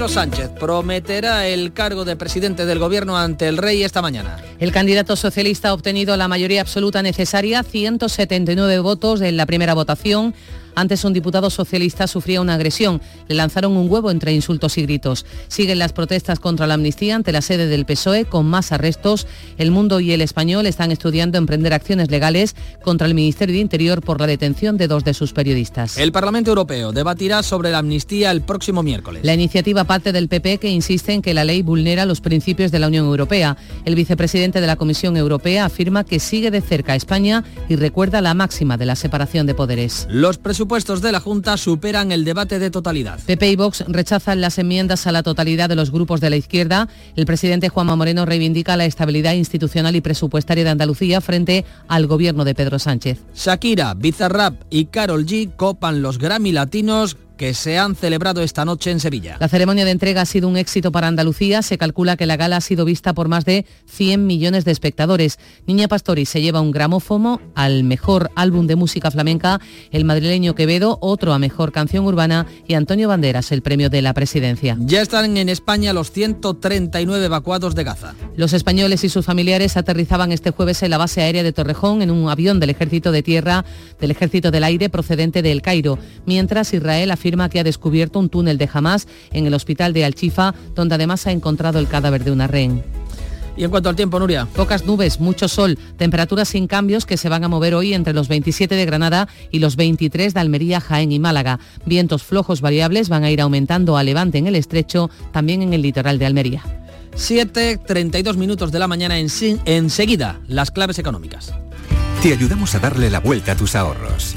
Pedro Sánchez prometerá el cargo de presidente del gobierno ante el rey esta mañana. El candidato socialista ha obtenido la mayoría absoluta necesaria, 179 votos en la primera votación. Antes un diputado socialista sufría una agresión. Le lanzaron un huevo entre insultos y gritos. Siguen las protestas contra la amnistía ante la sede del PSOE con más arrestos. El Mundo y el Español están estudiando emprender acciones legales contra el Ministerio de Interior por la detención de dos de sus periodistas. El Parlamento Europeo debatirá sobre la amnistía el próximo miércoles. La iniciativa parte del PP que insiste en que la ley vulnera los principios de la Unión Europea. El vicepresidente de la Comisión Europea afirma que sigue de cerca a España y recuerda la máxima de la separación de poderes. Los presupuestos de la Junta superan el debate de totalidad. PP y Vox rechazan las enmiendas a la totalidad de los grupos de la izquierda. El presidente Juanma Moreno reivindica la estabilidad institucional y presupuestaria de Andalucía frente al gobierno de Pedro Sánchez. Shakira, Bizarrap y Carol G copan los Grammy Latinos que se han celebrado esta noche en Sevilla. La ceremonia de entrega ha sido un éxito para Andalucía. Se calcula que la gala ha sido vista por más de 100 millones de espectadores. Niña Pastori se lleva un gramófono al mejor álbum de música flamenca, el madrileño Quevedo, otro a mejor canción urbana y Antonio Banderas el premio de la presidencia. Ya están en España los 139 evacuados de Gaza. Los españoles y sus familiares aterrizaban este jueves en la base aérea de Torrejón en un avión del Ejército de Tierra, del Ejército del Aire procedente de El Cairo, mientras Israel afirma que ha descubierto un túnel de Hamas en el hospital de Al-Chifa, donde además ha encontrado el cadáver de una rehén. Y en cuanto al tiempo, Nuria. Pocas nubes, mucho sol, temperaturas sin cambios que se van a mover hoy entre los 27 de Granada y los 23 de Almería, Jaén y Málaga. Vientos flojos variables van a ir aumentando a levante en el estrecho, también en el litoral de Almería. 7.32 minutos de la mañana en, enseguida, las claves económicas. Te ayudamos a darle la vuelta a tus ahorros.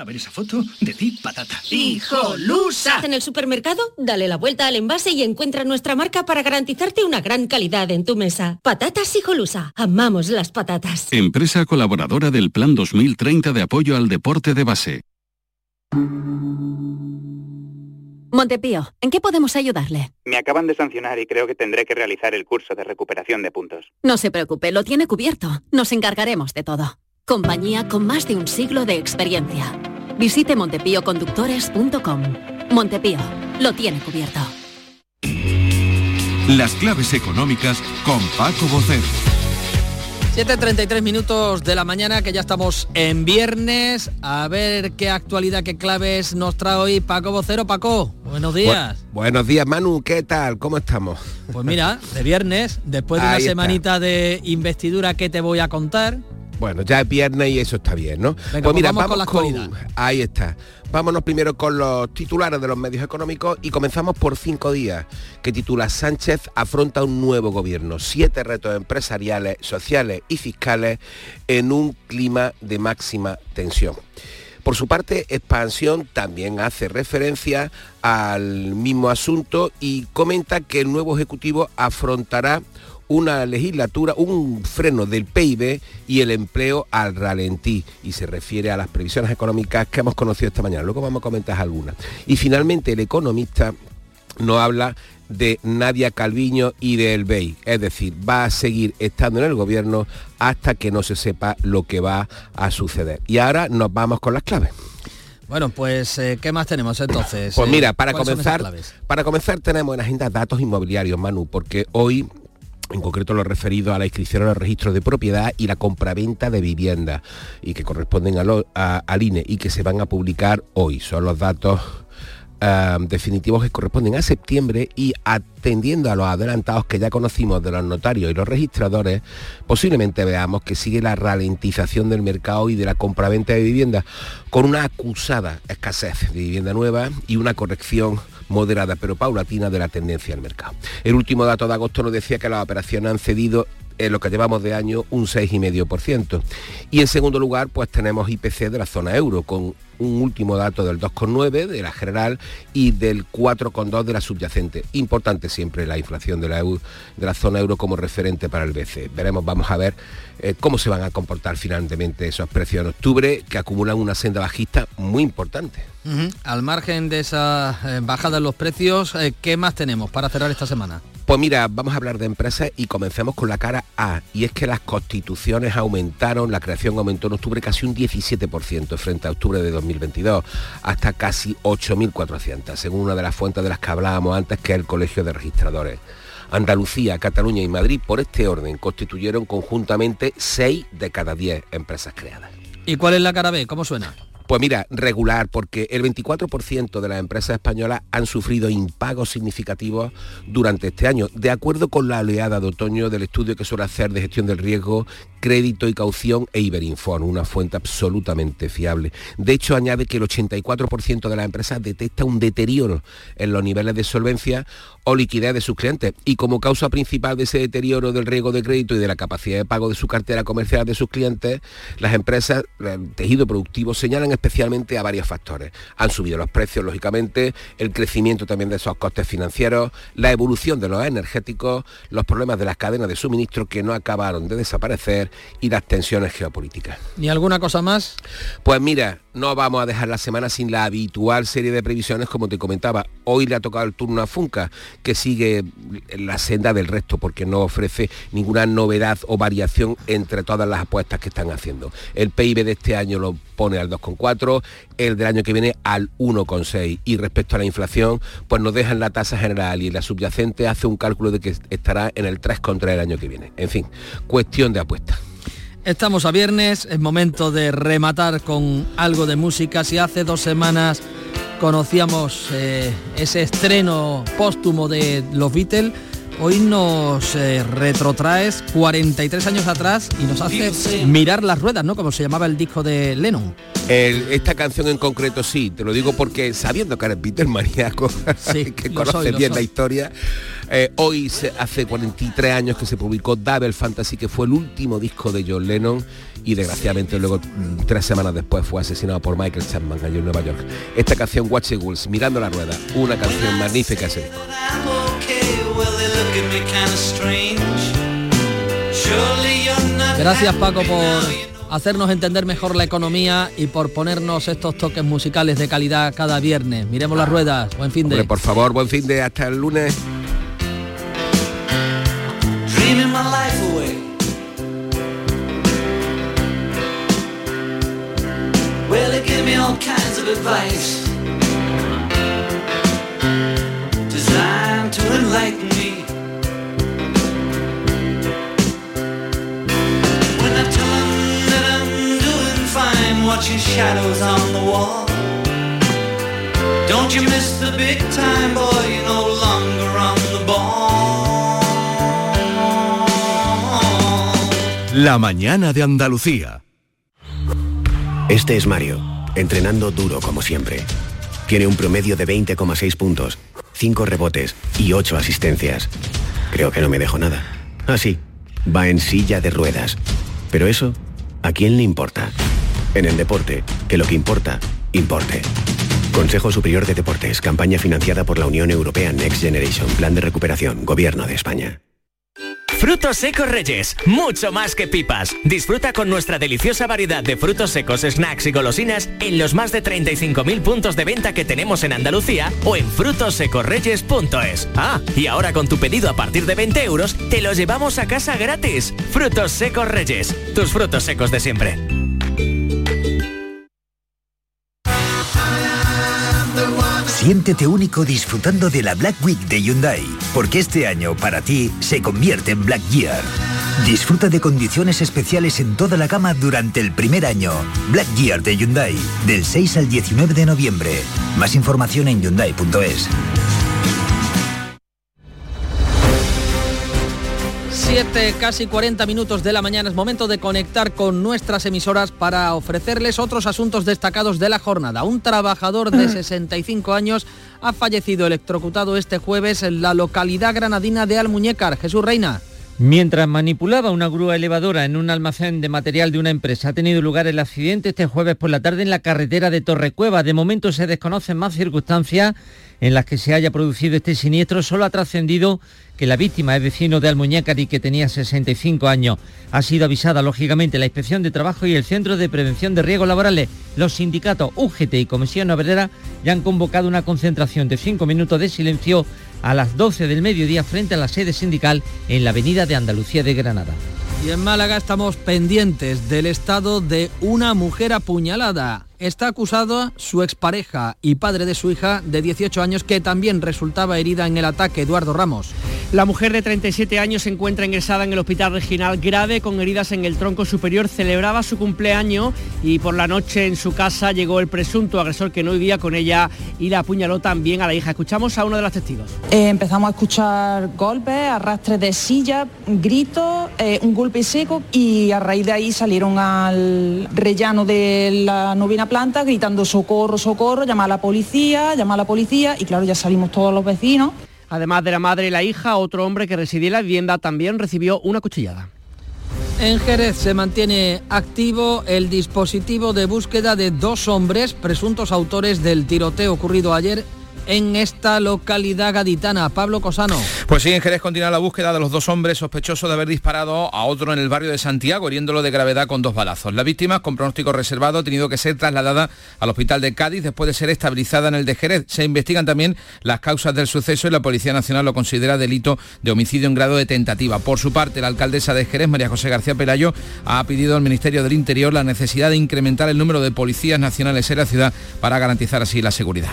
A ver esa foto de ti, patata. ¡Hijolusa! En el supermercado, dale la vuelta al envase y encuentra nuestra marca para garantizarte una gran calidad en tu mesa. Patatas Hijolusa. Amamos las patatas. Empresa colaboradora del Plan 2030 de apoyo al deporte de base. Montepío, ¿en qué podemos ayudarle? Me acaban de sancionar y creo que tendré que realizar el curso de recuperación de puntos. No se preocupe, lo tiene cubierto. Nos encargaremos de todo. Compañía con más de un siglo de experiencia. Visite montepíoconductores.com. Montepío, lo tiene cubierto. Las claves económicas con Paco Bocero. 7.33 minutos de la mañana, que ya estamos en viernes. A ver qué actualidad, qué claves nos trae hoy Paco Vocero. Paco, buenos días. Bu buenos días, Manu. ¿Qué tal? ¿Cómo estamos? Pues mira, de viernes, después de una está. semanita de investidura que te voy a contar. Bueno, ya es viernes y eso está bien, ¿no? Venga, pues vamos con la actualidad. Ahí está. Vámonos primero con los titulares de los medios económicos y comenzamos por cinco días, que titula Sánchez afronta un nuevo gobierno, siete retos empresariales, sociales y fiscales en un clima de máxima tensión. Por su parte, Expansión también hace referencia al mismo asunto y comenta que el nuevo Ejecutivo afrontará una legislatura, un freno del PIB y el empleo al ralentí y se refiere a las previsiones económicas que hemos conocido esta mañana. Luego vamos a comentar algunas. Y finalmente el economista nos habla de Nadia Calviño y del BEI, es decir, va a seguir estando en el gobierno hasta que no se sepa lo que va a suceder. Y ahora nos vamos con las claves. Bueno, pues eh, ¿qué más tenemos entonces? Pues Eh, mira, para ¿cuáles son esas comenzar, para comenzar tenemos en agenda datos inmobiliarios, Manu, porque hoy en concreto lo referido a la inscripción a los registros de propiedad y la compraventa de vivienda y que corresponden a lo- al INE y que se van a publicar hoy. Son los datos eh, definitivos que corresponden a septiembre y atendiendo a los adelantados que ya conocimos de los notarios y los registradores, posiblemente veamos que sigue la ralentización del mercado y de la compraventa de vivienda con una acusada escasez de vivienda nueva y una corrección moderada pero paulatina de la tendencia del mercado. El último dato de agosto nos decía que las operaciones han cedido lo que llevamos de año un 6,5%. Y en segundo lugar, pues tenemos IPC de la zona euro, con un último dato del 2,9 de la general y del 4,2 de la subyacente. Importante siempre la inflación de la, EU de la zona euro como referente para el BCE. Veremos, vamos a ver eh, cómo se van a comportar finalmente esos precios en octubre, que acumulan una senda bajista muy importante. Al margen de esa eh, bajada en los precios, eh, ¿qué más tenemos para cerrar esta semana? Pues mira, vamos a hablar de empresas y comencemos con la cara A, y es que las constituciones aumentaron, la creación aumentó en octubre casi un 17% frente a octubre de 2022, hasta casi 8.400, según una de las fuentes de las que hablábamos antes, que es el Colegio de Registradores. Andalucía, Cataluña y Madrid, por este orden, constituyeron conjuntamente 6 de cada 10 empresas creadas. ¿Y cuál es la cara B? ¿Cómo suena? Pues mira, regular, porque el 24% de las empresas españolas han sufrido impagos significativos durante este año, de acuerdo con la oleada de otoño del estudio que suele hacer de gestión del riesgo, crédito y caución e Iberinform, una fuente absolutamente fiable. De hecho, añade que el 84% de las empresas detecta un deterioro en los niveles de solvencia o liquidez de sus clientes y como causa principal de ese deterioro del riesgo de crédito y de la capacidad de pago de su cartera comercial de sus clientes, las empresas, el tejido productivo, señalan especialmente a varios factores. Han subido los precios, lógicamente, el crecimiento también de esos costes financieros, la evolución de los energéticos, los problemas de las cadenas de suministro que no acabaron de desaparecer y las tensiones geopolíticas. ¿Ni alguna cosa más? Pues mira, no vamos a dejar la semana sin la habitual serie de previsiones, como te comentaba. Hoy le ha tocado el turno a Funca, que sigue la senda del resto, porque no ofrece ninguna novedad o variación entre todas las apuestas que están haciendo. El PIB de este año lo pone al 2,4, el del año que viene al 1,6. Y respecto a la inflación, pues nos dejan la tasa general y la subyacente hace un cálculo de que estará en el 3,3 el año que viene. En fin, cuestión de apuestas. Estamos a viernes, es momento de rematar con algo de música. Si hace dos semanas conocíamos eh, ese estreno póstumo de los Beatles, hoy nos eh, retrotraes 43 años atrás y nos hace mirar las ruedas, ¿no? Como se llamaba el disco de Lennon. El- esta canción en concreto sí, te lo digo porque sabiendo que eres Peter maníaco, que lo conoces soy, bien la historia, eh, hoy se- hace 43 años que se publicó Double Fantasy, que fue el último disco de John Lennon y desgraciadamente luego mm, tres semanas después fue asesinado por Michael Chapman allí en Nueva York. Esta canción Watch the Wolves, Mirando la Rueda, una canción magnífica ese disco. Gracias Paco por hacernos entender mejor la economía y por ponernos estos toques musicales de calidad cada viernes. Miremos las ruedas, buen fin de... Hombre, por favor, buen fin de hasta el lunes. dreaming my life away. Well, they give me all kinds of advice shadows on the wall. Don't you miss the big time, boy? You're no longer on the ball. La mañana de Andalucía. Este es Mario, entrenando duro como siempre. Tiene un promedio de 20,6 puntos, 5 rebotes y 8 asistencias. Creo que no me dejo nada. Ah, sí, va en silla de ruedas. Pero eso, ¿a quién le importa? En el deporte, que lo que importa, importe. Consejo Superior de Deportes, campaña financiada por la Unión Europea Next Generation, Plan de Recuperación, Gobierno de España. Frutos secos Reyes, mucho más que pipas. Disfruta con nuestra deliciosa variedad de frutos secos, snacks y golosinas en los más de 35.000 puntos de venta que tenemos en Andalucía o en frutosecorreyes.es. Ah, y ahora con tu pedido a partir de 20 euros, te los llevamos a casa gratis. Frutos secos Reyes, tus frutos secos de siempre. Siéntete único disfrutando de la Black Week de Hyundai, porque este año para ti se convierte en Black Year. Disfruta de condiciones especiales en toda la gama durante el primer año. Black Year de Hyundai, del 6 al 19 de noviembre. Más información en hyundai.es. 7, casi 40 minutos de la mañana es momento de conectar con nuestras emisoras para ofrecerles otros asuntos destacados de la jornada. Un trabajador de 65 años ha fallecido electrocutado este jueves en la localidad granadina de Almuñécar. Jesús Reina. Mientras manipulaba una grúa elevadora en un almacén de material de una empresa, ha tenido lugar el accidente este jueves por la tarde en la carretera de Torrecueva. De momento se desconocen más circunstancias en las que se haya producido este siniestro. Solo ha trascendido que la víctima es vecino de Almuñécar y que tenía 65 años. Ha sido avisada, lógicamente, la Inspección de Trabajo y el Centro de Prevención de Riesgos Laborales. Los sindicatos UGT y Comisión Obrera ya han convocado una concentración de cinco minutos de silencio a las 12 del mediodía frente a la sede sindical en la Avenida de Andalucía de Granada. Y en Málaga estamos pendientes del estado de una mujer apuñalada. Está acusado su expareja y padre de su hija de 18 años que también resultaba herida en el ataque, Eduardo Ramos. La mujer de 37 años se encuentra ingresada en el hospital regional grave con heridas en el tronco superior. Celebraba su cumpleaños y por la noche en su casa llegó el presunto agresor que no vivía con ella y la apuñaló también a la hija. Escuchamos a uno de los testigos. Eh, empezamos a escuchar golpes, arrastres de silla, gritos, eh, un golpe seco y a raíz de ahí salieron al rellano de la novena planta gritando socorro, socorro, llama a la policía, llama a la policía y claro, ya salimos todos los vecinos. Además de la madre y la hija, otro hombre que residía en la vivienda también recibió una cuchillada. En Jerez se mantiene activo el dispositivo de búsqueda de dos hombres presuntos autores del tiroteo ocurrido ayer en esta localidad gaditana. Pablo Cosano. Pues sí, en Jerez continúa la búsqueda de los dos hombres sospechosos de haber disparado a otro en el barrio de Santiago, hiriéndolo de gravedad con dos balazos. La víctima, con pronóstico reservado, ha tenido que ser trasladada al hospital de Cádiz después de ser estabilizada en el de Jerez. Se investigan también las causas del suceso y la Policía Nacional lo considera delito de homicidio en grado de tentativa. Por su parte, la alcaldesa de Jerez, María José García Pelayo, ha pedido al Ministerio del Interior la necesidad de incrementar el número de policías nacionales en la ciudad para garantizar así la seguridad.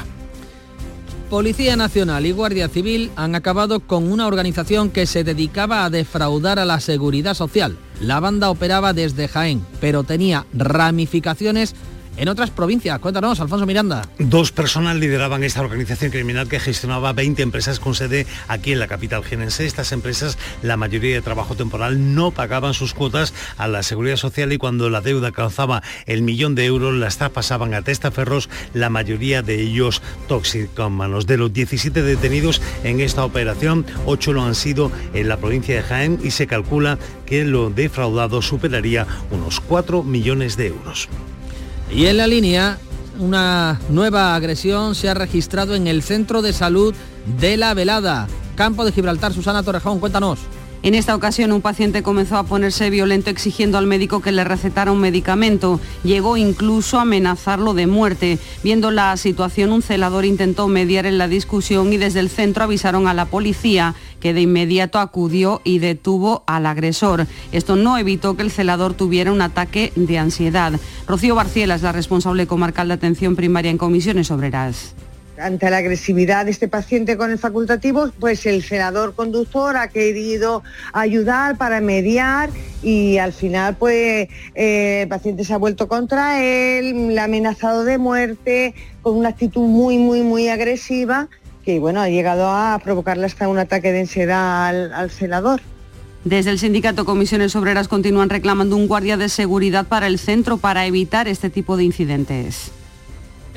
Policía Nacional y Guardia Civil han acabado con una organización que se dedicaba a defraudar a la seguridad social. La banda operaba desde Jaén, pero tenía ramificaciones en otras provincias. Cuéntanos, Alfonso Miranda. Dos personas lideraban esta organización criminal que gestionaba 20 empresas con sede aquí en la capital genense. Estas empresas, la mayoría de trabajo temporal, no pagaban sus cuotas a la seguridad social y cuando la deuda alcanzaba el millón de euros, las traspasaban a testaferros, la mayoría de ellos toxicómanos. De los 17 detenidos en esta operación, 8 lo han sido en la provincia de Jaén y se calcula que lo defraudado superaría unos 4 millones de euros. Y en la línea, una nueva agresión se ha registrado en el centro de salud de La Velada. Campo de Gibraltar, Susana Torrejón, cuéntanos. En esta ocasión un paciente comenzó a ponerse violento exigiendo al médico que le recetara un medicamento. Llegó incluso a amenazarlo de muerte. Viendo la situación, un celador intentó mediar en la discusión y desde el centro avisaron a la policía que de inmediato acudió y detuvo al agresor. Esto no evitó que el celador tuviera un ataque de ansiedad. Rocío Barciela es la responsable comarcal de atención primaria en comisiones obreras. Ante la agresividad de este paciente con el facultativo, pues el senador conductor ha querido ayudar para mediar y al final pues eh, el paciente se ha vuelto contra él, le ha amenazado de muerte con una actitud muy, muy, muy agresiva que bueno, ha llegado a provocarle hasta un ataque de ansiedad al, al celador. Desde el sindicato Comisiones Obreras continúan reclamando un guardia de seguridad para el centro para evitar este tipo de incidentes.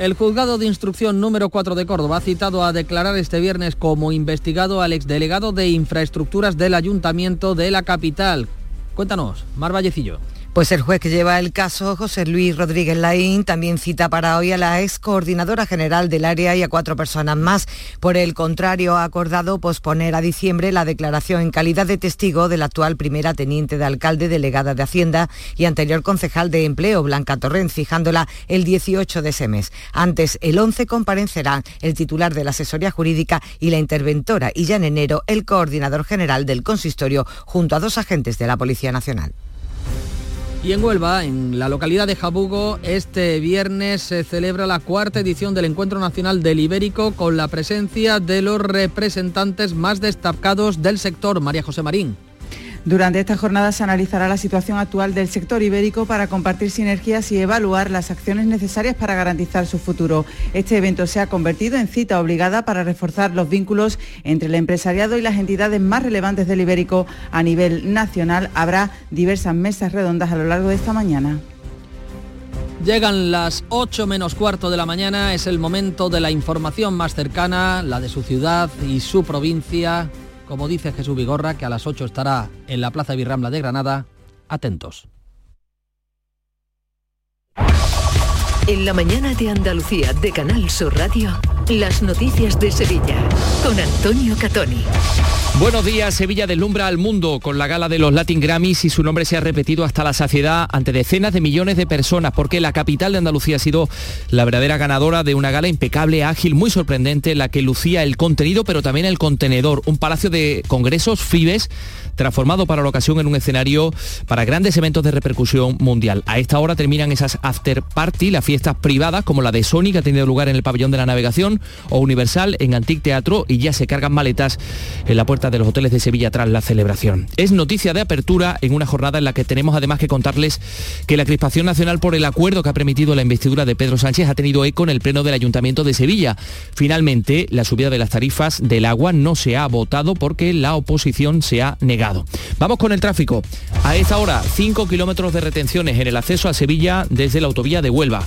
El juzgado de instrucción número 4 de Córdoba ha citado a declarar este viernes como investigado al exdelegado de infraestructuras del ayuntamiento de la capital. Cuéntanos, Mar Vallecillo. Pues el juez que lleva el caso, José Luis Rodríguez Laín, también cita para hoy a la ex coordinadora general del área y a cuatro personas más. Por el contrario, ha acordado posponer a diciembre la declaración en calidad de testigo de la actual primera teniente de alcalde delegada de Hacienda y anterior concejal de empleo, Blanca Torrent, fijándola el 18 de ese mes. Antes, el 11 comparecerán el titular de la asesoría jurídica y la interventora, y ya en enero el coordinador general del consistorio, junto a dos agentes de la Policía Nacional. Y en Huelva, en la localidad de Jabugo, este viernes se celebra la cuarta edición del Encuentro Nacional del Ibérico con la presencia de los representantes más destacados del sector. María José Marín. Durante esta jornada se analizará la situación actual del sector ibérico para compartir sinergias y evaluar las acciones necesarias para garantizar su futuro. Este evento se ha convertido en cita obligada para reforzar los vínculos entre el empresariado y las entidades más relevantes del ibérico a nivel nacional. Habrá diversas mesas redondas a lo largo de esta mañana. Llegan las 8 menos cuarto de la mañana, es el momento de la información más cercana, la de su ciudad y su provincia como dice Jesús Vigorra, que a las 8 estará en la Plaza Virrambla de Granada. Atentos. En la mañana de Andalucía de Canal Sur Radio, las noticias de Sevilla con Antonio Catoni. Buenos días, Sevilla deslumbra al mundo con la gala de los Latin Grammys y su nombre se ha repetido hasta la saciedad ante decenas de millones de personas porque la capital de Andalucía ha sido la verdadera ganadora de una gala impecable, ágil, muy sorprendente, la que lucía el contenido pero también el contenedor, un palacio de congresos Fibes transformado para la ocasión en un escenario para grandes eventos de repercusión mundial. A esta hora terminan esas after party, las fiestas privadas como la de Sony que ha tenido lugar en el pabellón de la navegación o Universal en Antic Teatro y ya se cargan maletas en la puerta de los hoteles de Sevilla tras la celebración. Es noticia de apertura en una jornada en la que tenemos además que contarles que la crispación nacional por el acuerdo que ha permitido la investidura de Pedro Sánchez ha tenido eco en el pleno del Ayuntamiento de Sevilla. Finalmente, la subida de las tarifas del agua no se ha votado porque la oposición se ha negado. Vamos con el tráfico. A esta hora, 5 kilómetros de retenciones en el acceso a Sevilla desde la autovía de Huelva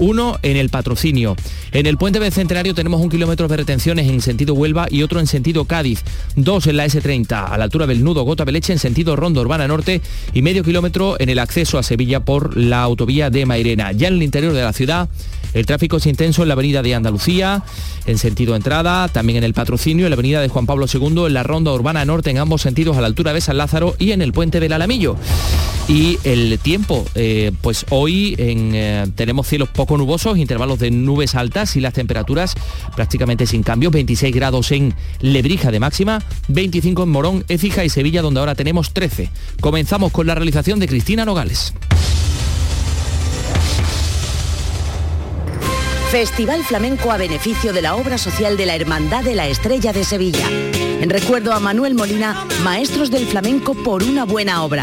uno en el patrocinio. En el puente del Centenario tenemos un kilómetro de retenciones en sentido Huelva y otro en sentido Cádiz, dos en la S30 a la altura del nudo Gota Beleche en sentido Ronda Urbana Norte y medio kilómetro en el acceso a Sevilla por la autovía de Mairena. Ya en el interior de la ciudad el tráfico es intenso en la avenida de Andalucía, en sentido entrada, también en el patrocinio, en la avenida de Juan Pablo II, en la ronda urbana norte en ambos sentidos a la altura de San Lázaro y en el puente del Alamillo. Y el tiempo, eh, pues hoy eh, tenemos cielos poco nubosos, intervalos de nubes altas y las temperaturas prácticamente sin cambios, 26 grados en Lebrija de máxima, 25 en Morón, Écija y Sevilla donde ahora tenemos 13. Comenzamos con la realización de Cristina Nogales. Festival Flamenco a beneficio de la obra social de la Hermandad de la Estrella de Sevilla. En recuerdo a Manuel Molina, Maestros del Flamenco por una buena obra.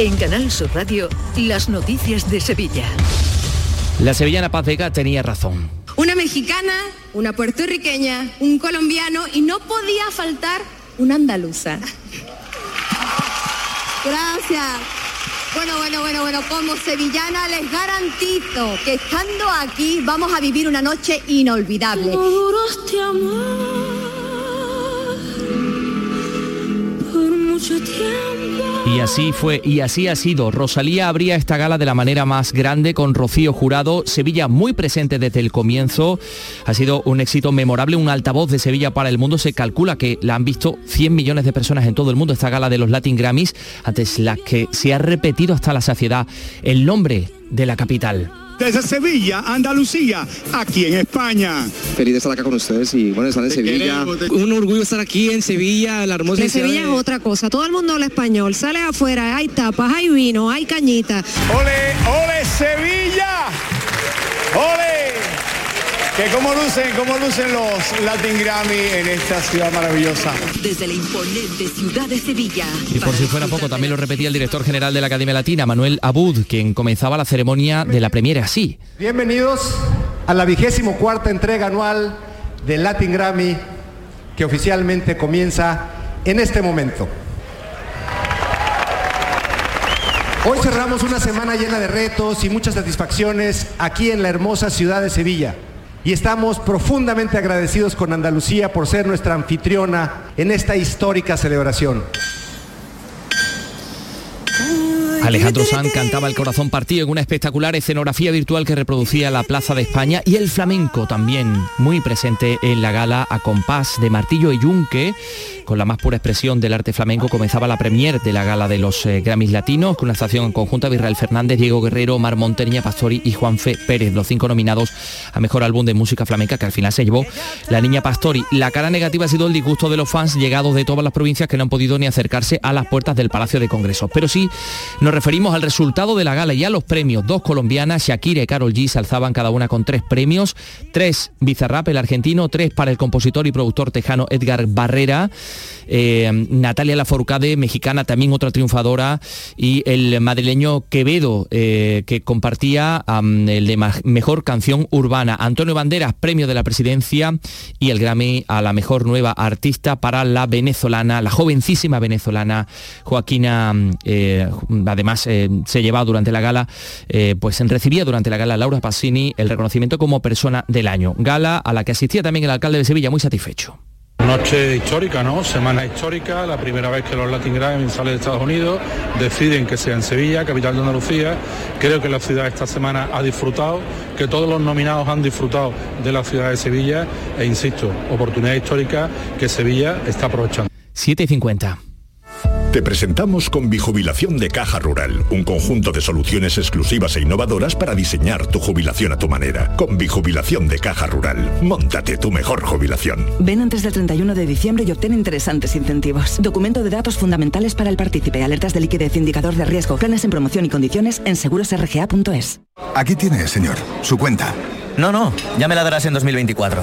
En Canal Sur Radio, las noticias de Sevilla. La sevillana Paz Vega tenía razón. Una mexicana, una puertorriqueña, un colombiano y no podía faltar una andaluza. Gracias. Bueno, bueno, bueno, bueno, como sevillana les garantizo que estando aquí vamos a vivir una noche inolvidable. Y así fue, y así ha sido. Rosalía abría esta gala de la manera más grande con Rocío Jurado, Sevilla muy presente desde el comienzo. Ha sido un éxito memorable, un altavoz de Sevilla para el mundo. Se calcula que la han visto 100 millones de personas en todo el mundo, esta gala de los Latin Grammys, antes la que se ha repetido hasta la saciedad el nombre de la capital. Desde Sevilla, Andalucía, aquí en España. Feliz de estar acá con ustedes y bueno, estar en Sevilla. Un orgullo estar aquí en Sevilla, la hermosa De Sevilla es otra cosa, todo el mundo habla español, sales afuera, hay tapas, hay vino, hay cañita. ¡Ole, ole Sevilla! ¡Ole! Que cómo lucen, cómo lucen los Latin Grammy en esta ciudad maravillosa. Desde la imponente ciudad de Sevilla. Y por si fuera poco, también lo repetía el director general de la Academia Latina, Manuel Abud, quien comenzaba la ceremonia de la premiere así. Bienvenidos a la vigésimo cuarta entrega anual del Latin Grammy que oficialmente comienza en este momento. Hoy cerramos una semana llena de retos y muchas satisfacciones aquí en la hermosa ciudad de Sevilla. Y estamos profundamente agradecidos con Andalucía por ser nuestra anfitriona en esta histórica celebración. Alejandro Sanz cantaba El corazón partido en una espectacular escenografía virtual que reproducía la Plaza de España y el flamenco también muy presente en la gala a compás de martillo y yunque. Con la más pura expresión del arte flamenco comenzaba la premier de la gala de los eh, Grammys Latinos con una estación conjunta de Israel Fernández, Diego Guerrero, Mar Monteña Pastori y Juanfe Pérez, los cinco nominados a Mejor Álbum de Música Flamenca que al final se llevó La Niña Pastori. La cara negativa ha sido el disgusto de los fans llegados de todas las provincias que no han podido ni acercarse a las puertas del Palacio de Congresos. Pero sí nos referimos al resultado de la gala y a los premios. Dos colombianas, Shakira y Carol G, se alzaban cada una con tres premios. Tres Bizarrap, el argentino, tres para el compositor y productor tejano Edgar Barrera. Eh, Natalia Lafourcade, mexicana, también otra triunfadora, y el madrileño Quevedo, eh, que compartía el de mejor canción urbana. Antonio Banderas, premio de la presidencia, y el Grammy a la mejor nueva artista para la venezolana, la jovencísima venezolana Joaquina, eh, además se llevaba durante la gala, pues recibía durante la gala Laura Passini el reconocimiento como persona del año. Gala a la que asistía también el alcalde de Sevilla, muy satisfecho. Noche histórica, ¿no? Semana histórica, la primera vez que los Latin Grammy salen de Estados Unidos, deciden que sea en Sevilla, capital de Andalucía. Creo que la ciudad esta semana ha disfrutado, que todos los nominados han disfrutado de la ciudad de Sevilla e insisto, oportunidad histórica que Sevilla está aprovechando. 7 y 50. Te presentamos con Bijubilación de Caja Rural, un conjunto de soluciones exclusivas e innovadoras para diseñar tu jubilación a tu manera. Con Bijubilación de Caja Rural, montate tu mejor jubilación. Ven antes del 31 de diciembre y obtén interesantes incentivos. Documento de datos fundamentales para el partícipe, alertas de liquidez, indicador de riesgo, planes en promoción y condiciones en segurosrga.es. Aquí tiene, señor, su cuenta. No, no, ya me la darás en 2024.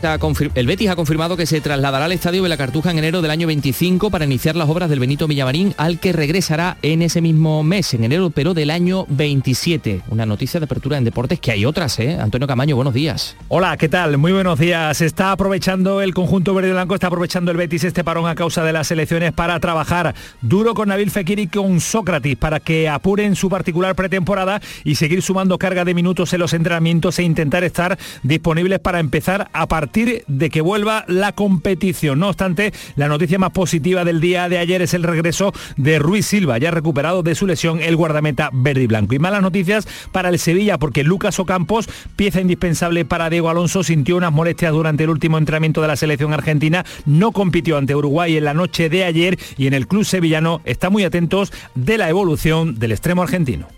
El Betis ha confirmado que se trasladará al Estadio de la Cartuja en enero del año 25 para iniciar las obras del Benito Villamarín, al que regresará en ese mismo mes, en enero, pero del año 27. Una noticia de apertura en deportes, que hay otras, ¿eh? Antonio Camaño, buenos días. Hola, ¿qué tal? Muy buenos días. Está aprovechando el conjunto verde blanco, está aprovechando el Betis este parón a causa de las elecciones para trabajar duro con Nabil Fekir y con Sócrates para que apuren su particular pretemporada y seguir sumando carga de minutos en los entrenamientos e intentar estar disponibles para empezar a partir de que vuelva la competición. No obstante, la noticia más positiva del día de ayer es el regreso de Ruiz Silva, ya recuperado de su lesión el guardameta verde y blanco. Y malas noticias para el Sevilla porque Lucas Ocampos, pieza indispensable para Diego Alonso, sintió unas molestias durante el último entrenamiento de la selección argentina, no compitió ante Uruguay en la noche de ayer y en el club sevillano está muy atentos de la evolución del extremo argentino.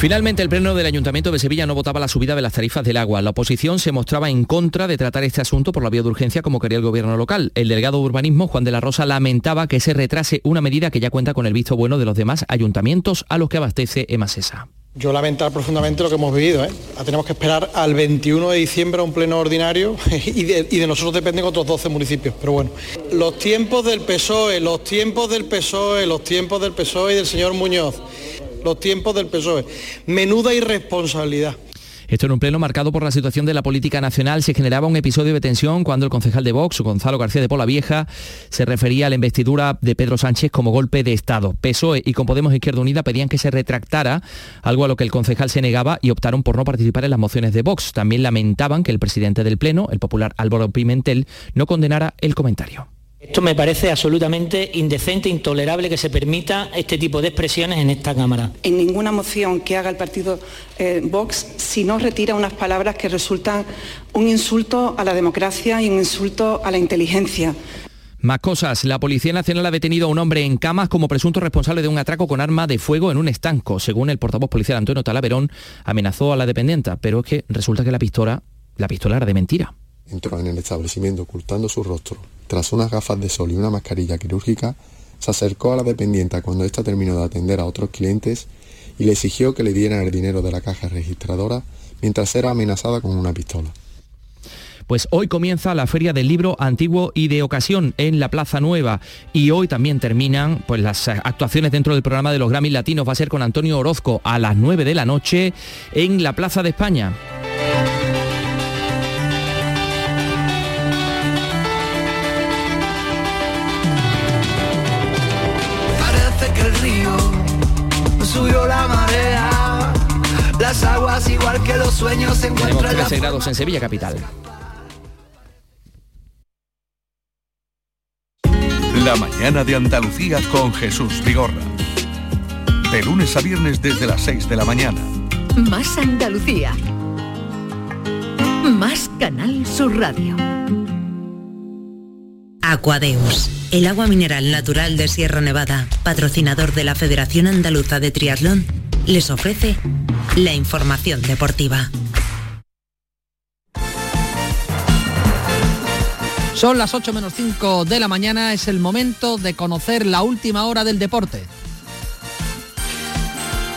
Finalmente, el Pleno del Ayuntamiento de Sevilla no votaba la subida de las tarifas del agua. La oposición se mostraba en contra de tratar este asunto por la vía de urgencia como quería el gobierno local. El delegado de urbanismo, Juan de la Rosa, lamentaba que se retrase una medida que ya cuenta con el visto bueno de los demás ayuntamientos a los que abastece Emasesa. Yo lamentar profundamente lo que hemos vivido. ¿eh? Tenemos que esperar al 21 de diciembre a un pleno ordinario y de, y de nosotros dependen otros 12 municipios. Pero bueno, los tiempos del PSOE, los tiempos del PSOE, los tiempos del PSOE y del señor Muñoz, los tiempos del PSOE. Menuda irresponsabilidad. Esto en un pleno marcado por la situación de la política nacional. Se generaba un episodio de tensión cuando el concejal de Vox, Gonzalo García de Pola Vieja, se refería a la investidura de Pedro Sánchez como golpe de Estado. PSOE y con Podemos Izquierda Unida pedían que se retractara, algo a lo que el concejal se negaba y optaron por no participar en las mociones de Vox. También lamentaban que el presidente del pleno, el popular Álvaro Pimentel, no condenara el comentario. Esto me parece absolutamente indecente, intolerable que se permita este tipo de expresiones en esta Cámara. En ninguna moción que haga el partido eh, Vox, si no retira unas palabras que resultan un insulto a la democracia y un insulto a la inteligencia. Más cosas. La Policía Nacional ha detenido a un hombre en camas como presunto responsable de un atraco con arma de fuego en un estanco. Según el portavoz policial Antonio Talaverón, amenazó a la dependienta, pero es que resulta que la pistola, la pistola era de mentira. Entró en el establecimiento ocultando su rostro. Tras unas gafas de sol y una mascarilla quirúrgica, se acercó a la dependienta cuando ésta terminó de atender a otros clientes y le exigió que le dieran el dinero de la caja registradora mientras era amenazada con una pistola. Pues hoy comienza la Feria del Libro Antiguo y de Ocasión en la Plaza Nueva y hoy también terminan pues, las actuaciones dentro del programa de los Grammy Latinos. Va a ser con Antonio Orozco a las 9 de la noche en la Plaza de España. Igual que los sueños, se Tenemos encuentran en la 13 grados en Sevilla capital. La mañana de Andalucía con Jesús Vigorra. De lunes a viernes desde las 6 de la mañana. Más Andalucía. Más Canal Sur Radio. Aquadeus, el agua mineral natural de Sierra Nevada, patrocinador de la Federación Andaluza de Triatlón, les ofrece la información deportiva. Son las 8 menos 5 de la mañana, es el momento de conocer la última hora del deporte.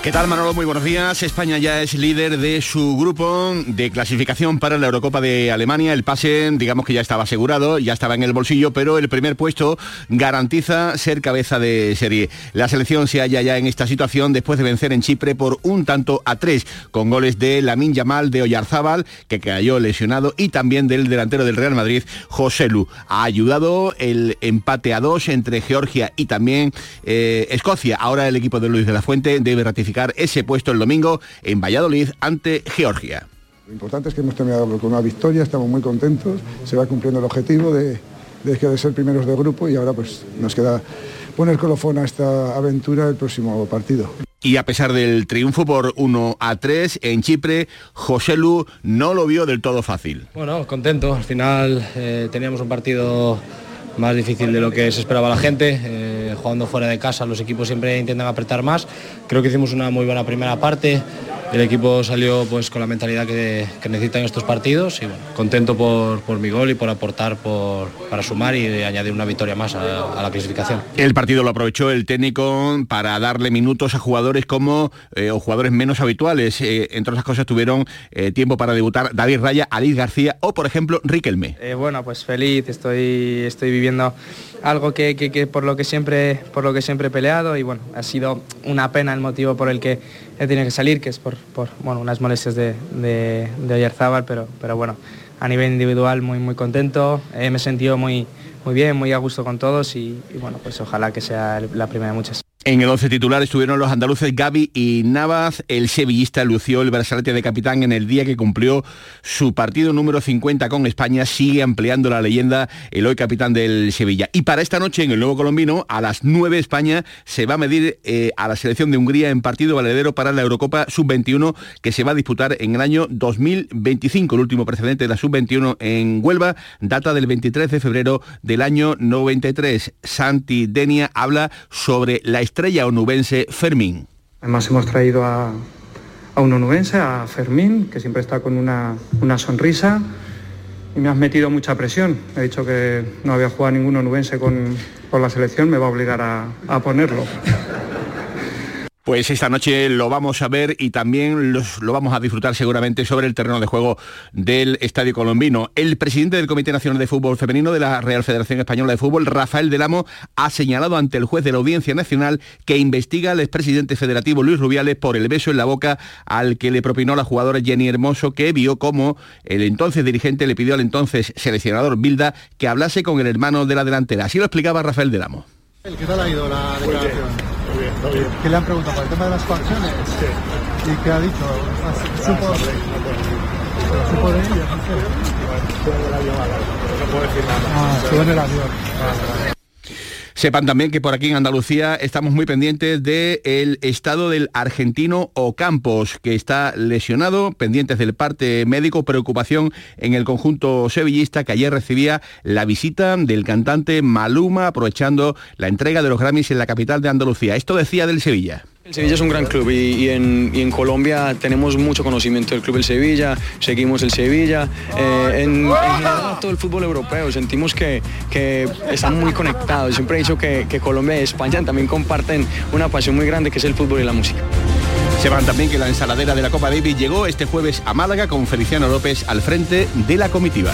¿Qué tal Manolo? Muy buenos días. España ya es líder de su grupo de clasificación para la Eurocopa de Alemania. El pase, digamos que ya estaba asegurado, ya estaba en el bolsillo, pero el primer puesto garantiza ser cabeza de serie. La selección se halla ya en esta situación después de vencer en Chipre por un tanto a tres, con goles de Lamin Yamal de Oyarzábal, que cayó lesionado, y también del delantero del Real Madrid, José Lu. Ha ayudado el empate a dos entre Georgia y también eh, Escocia. Ahora el equipo de Luis de la Fuente debe ratificar ese puesto el domingo en Valladolid ante Georgia. Lo importante es que hemos terminado con una victoria, estamos muy contentos, se va cumpliendo el objetivo de, de, de ser primeros de grupo y ahora pues nos queda poner colofón a esta aventura el próximo partido. Y a pesar del triunfo por 1 a 3 en Chipre, José Lu no lo vio del todo fácil. Bueno, contento. Al final eh, teníamos un partido más difícil de lo que se esperaba la gente. Eh, jugando fuera de casa, los equipos siempre intentan apretar más. Creo que hicimos una muy buena primera parte. El equipo salió pues con la mentalidad que, que necesitan estos partidos y bueno, contento por, por, mi gol y por aportar por, para sumar y añadir una victoria más a, a, la clasificación. El partido lo aprovechó el técnico para darle minutos a jugadores como eh, o jugadores menos habituales. Eh, entre otras cosas tuvieron eh, tiempo para debutar David Raya, Alice García o por ejemplo Riquelme. bueno, pues feliz, estoy, estoy viviendo algo que, que, por lo que siempre por lo que siempre he peleado y bueno ha sido una pena el motivo por el que he tenido que salir que es por, por bueno unas molestias de, de, de Oyarzábal pero pero bueno a nivel individual muy muy contento. Eh, me he sentido muy muy bien muy a gusto con todos y, y bueno pues ojalá que sea la primera de muchas en el 11 titular estuvieron los andaluces Gaby y Navas. El sevillista lució el brazalete de capitán en el día que cumplió su partido número 50 con España. Sigue ampliando la leyenda el hoy capitán del Sevilla. Y para esta noche en el Nuevo Colombino, a las 9 España se va a medir eh, a la selección de Hungría en partido valedero para la Eurocopa Sub-21 que se va a disputar en el año 2025. El último precedente de la Sub-21 en Huelva data del 23 de febrero del año 93. Santi Denia habla sobre la estrella onubense Fermín. Además hemos traído a, un onubense, a Fermín, que siempre está con una, una, sonrisa y me has metido mucha presión. He dicho que no había jugado ningún onubense con, con la selección, me va a obligar a, a ponerlo. Pues esta noche lo vamos a ver y también lo vamos a disfrutar seguramente sobre el terreno de juego del Estadio Colombino. El presidente del Comité Nacional de Fútbol Femenino de la Real Federación Española de Fútbol, Rafael Delamo, ha señalado ante el juez de la Audiencia Nacional que investiga al expresidente federativo Luis Rubiales por el beso en la boca al que le propinó la jugadora Jenny Hermoso, que vio como el entonces dirigente le pidió al entonces seleccionador Bilda que hablase con el hermano de la delantera. Así lo explicaba Rafael Delamo. ¿Qué tal ha ido la declaración? ¿Qué le han preguntado por el tema de las coacciones? Sí. ¿Y qué ha dicho? ¿Supo, ¿Supo de ella? No puedo decir nada. Ah, en el avión. Sepan también que por aquí en Andalucía estamos muy pendientes del estado del argentino Ocampos, que está lesionado, pendientes del parte médico, preocupación en el conjunto sevillista que ayer recibía la visita del cantante Maluma, aprovechando la entrega de los Grammys en la capital de Andalucía. Esto decía del Sevilla. El Sevilla es un gran club y, en, Colombia tenemos mucho conocimiento del club del Sevilla, seguimos el Sevilla. Eh, en, general todo el fútbol europeo sentimos que, están muy conectados. Siempre he dicho que, Colombia y España también comparten una pasión muy grande que es el fútbol y la música. Sepan también que la ensaladera de la Copa Davis llegó este jueves a Málaga con Feliciano López al frente de la comitiva.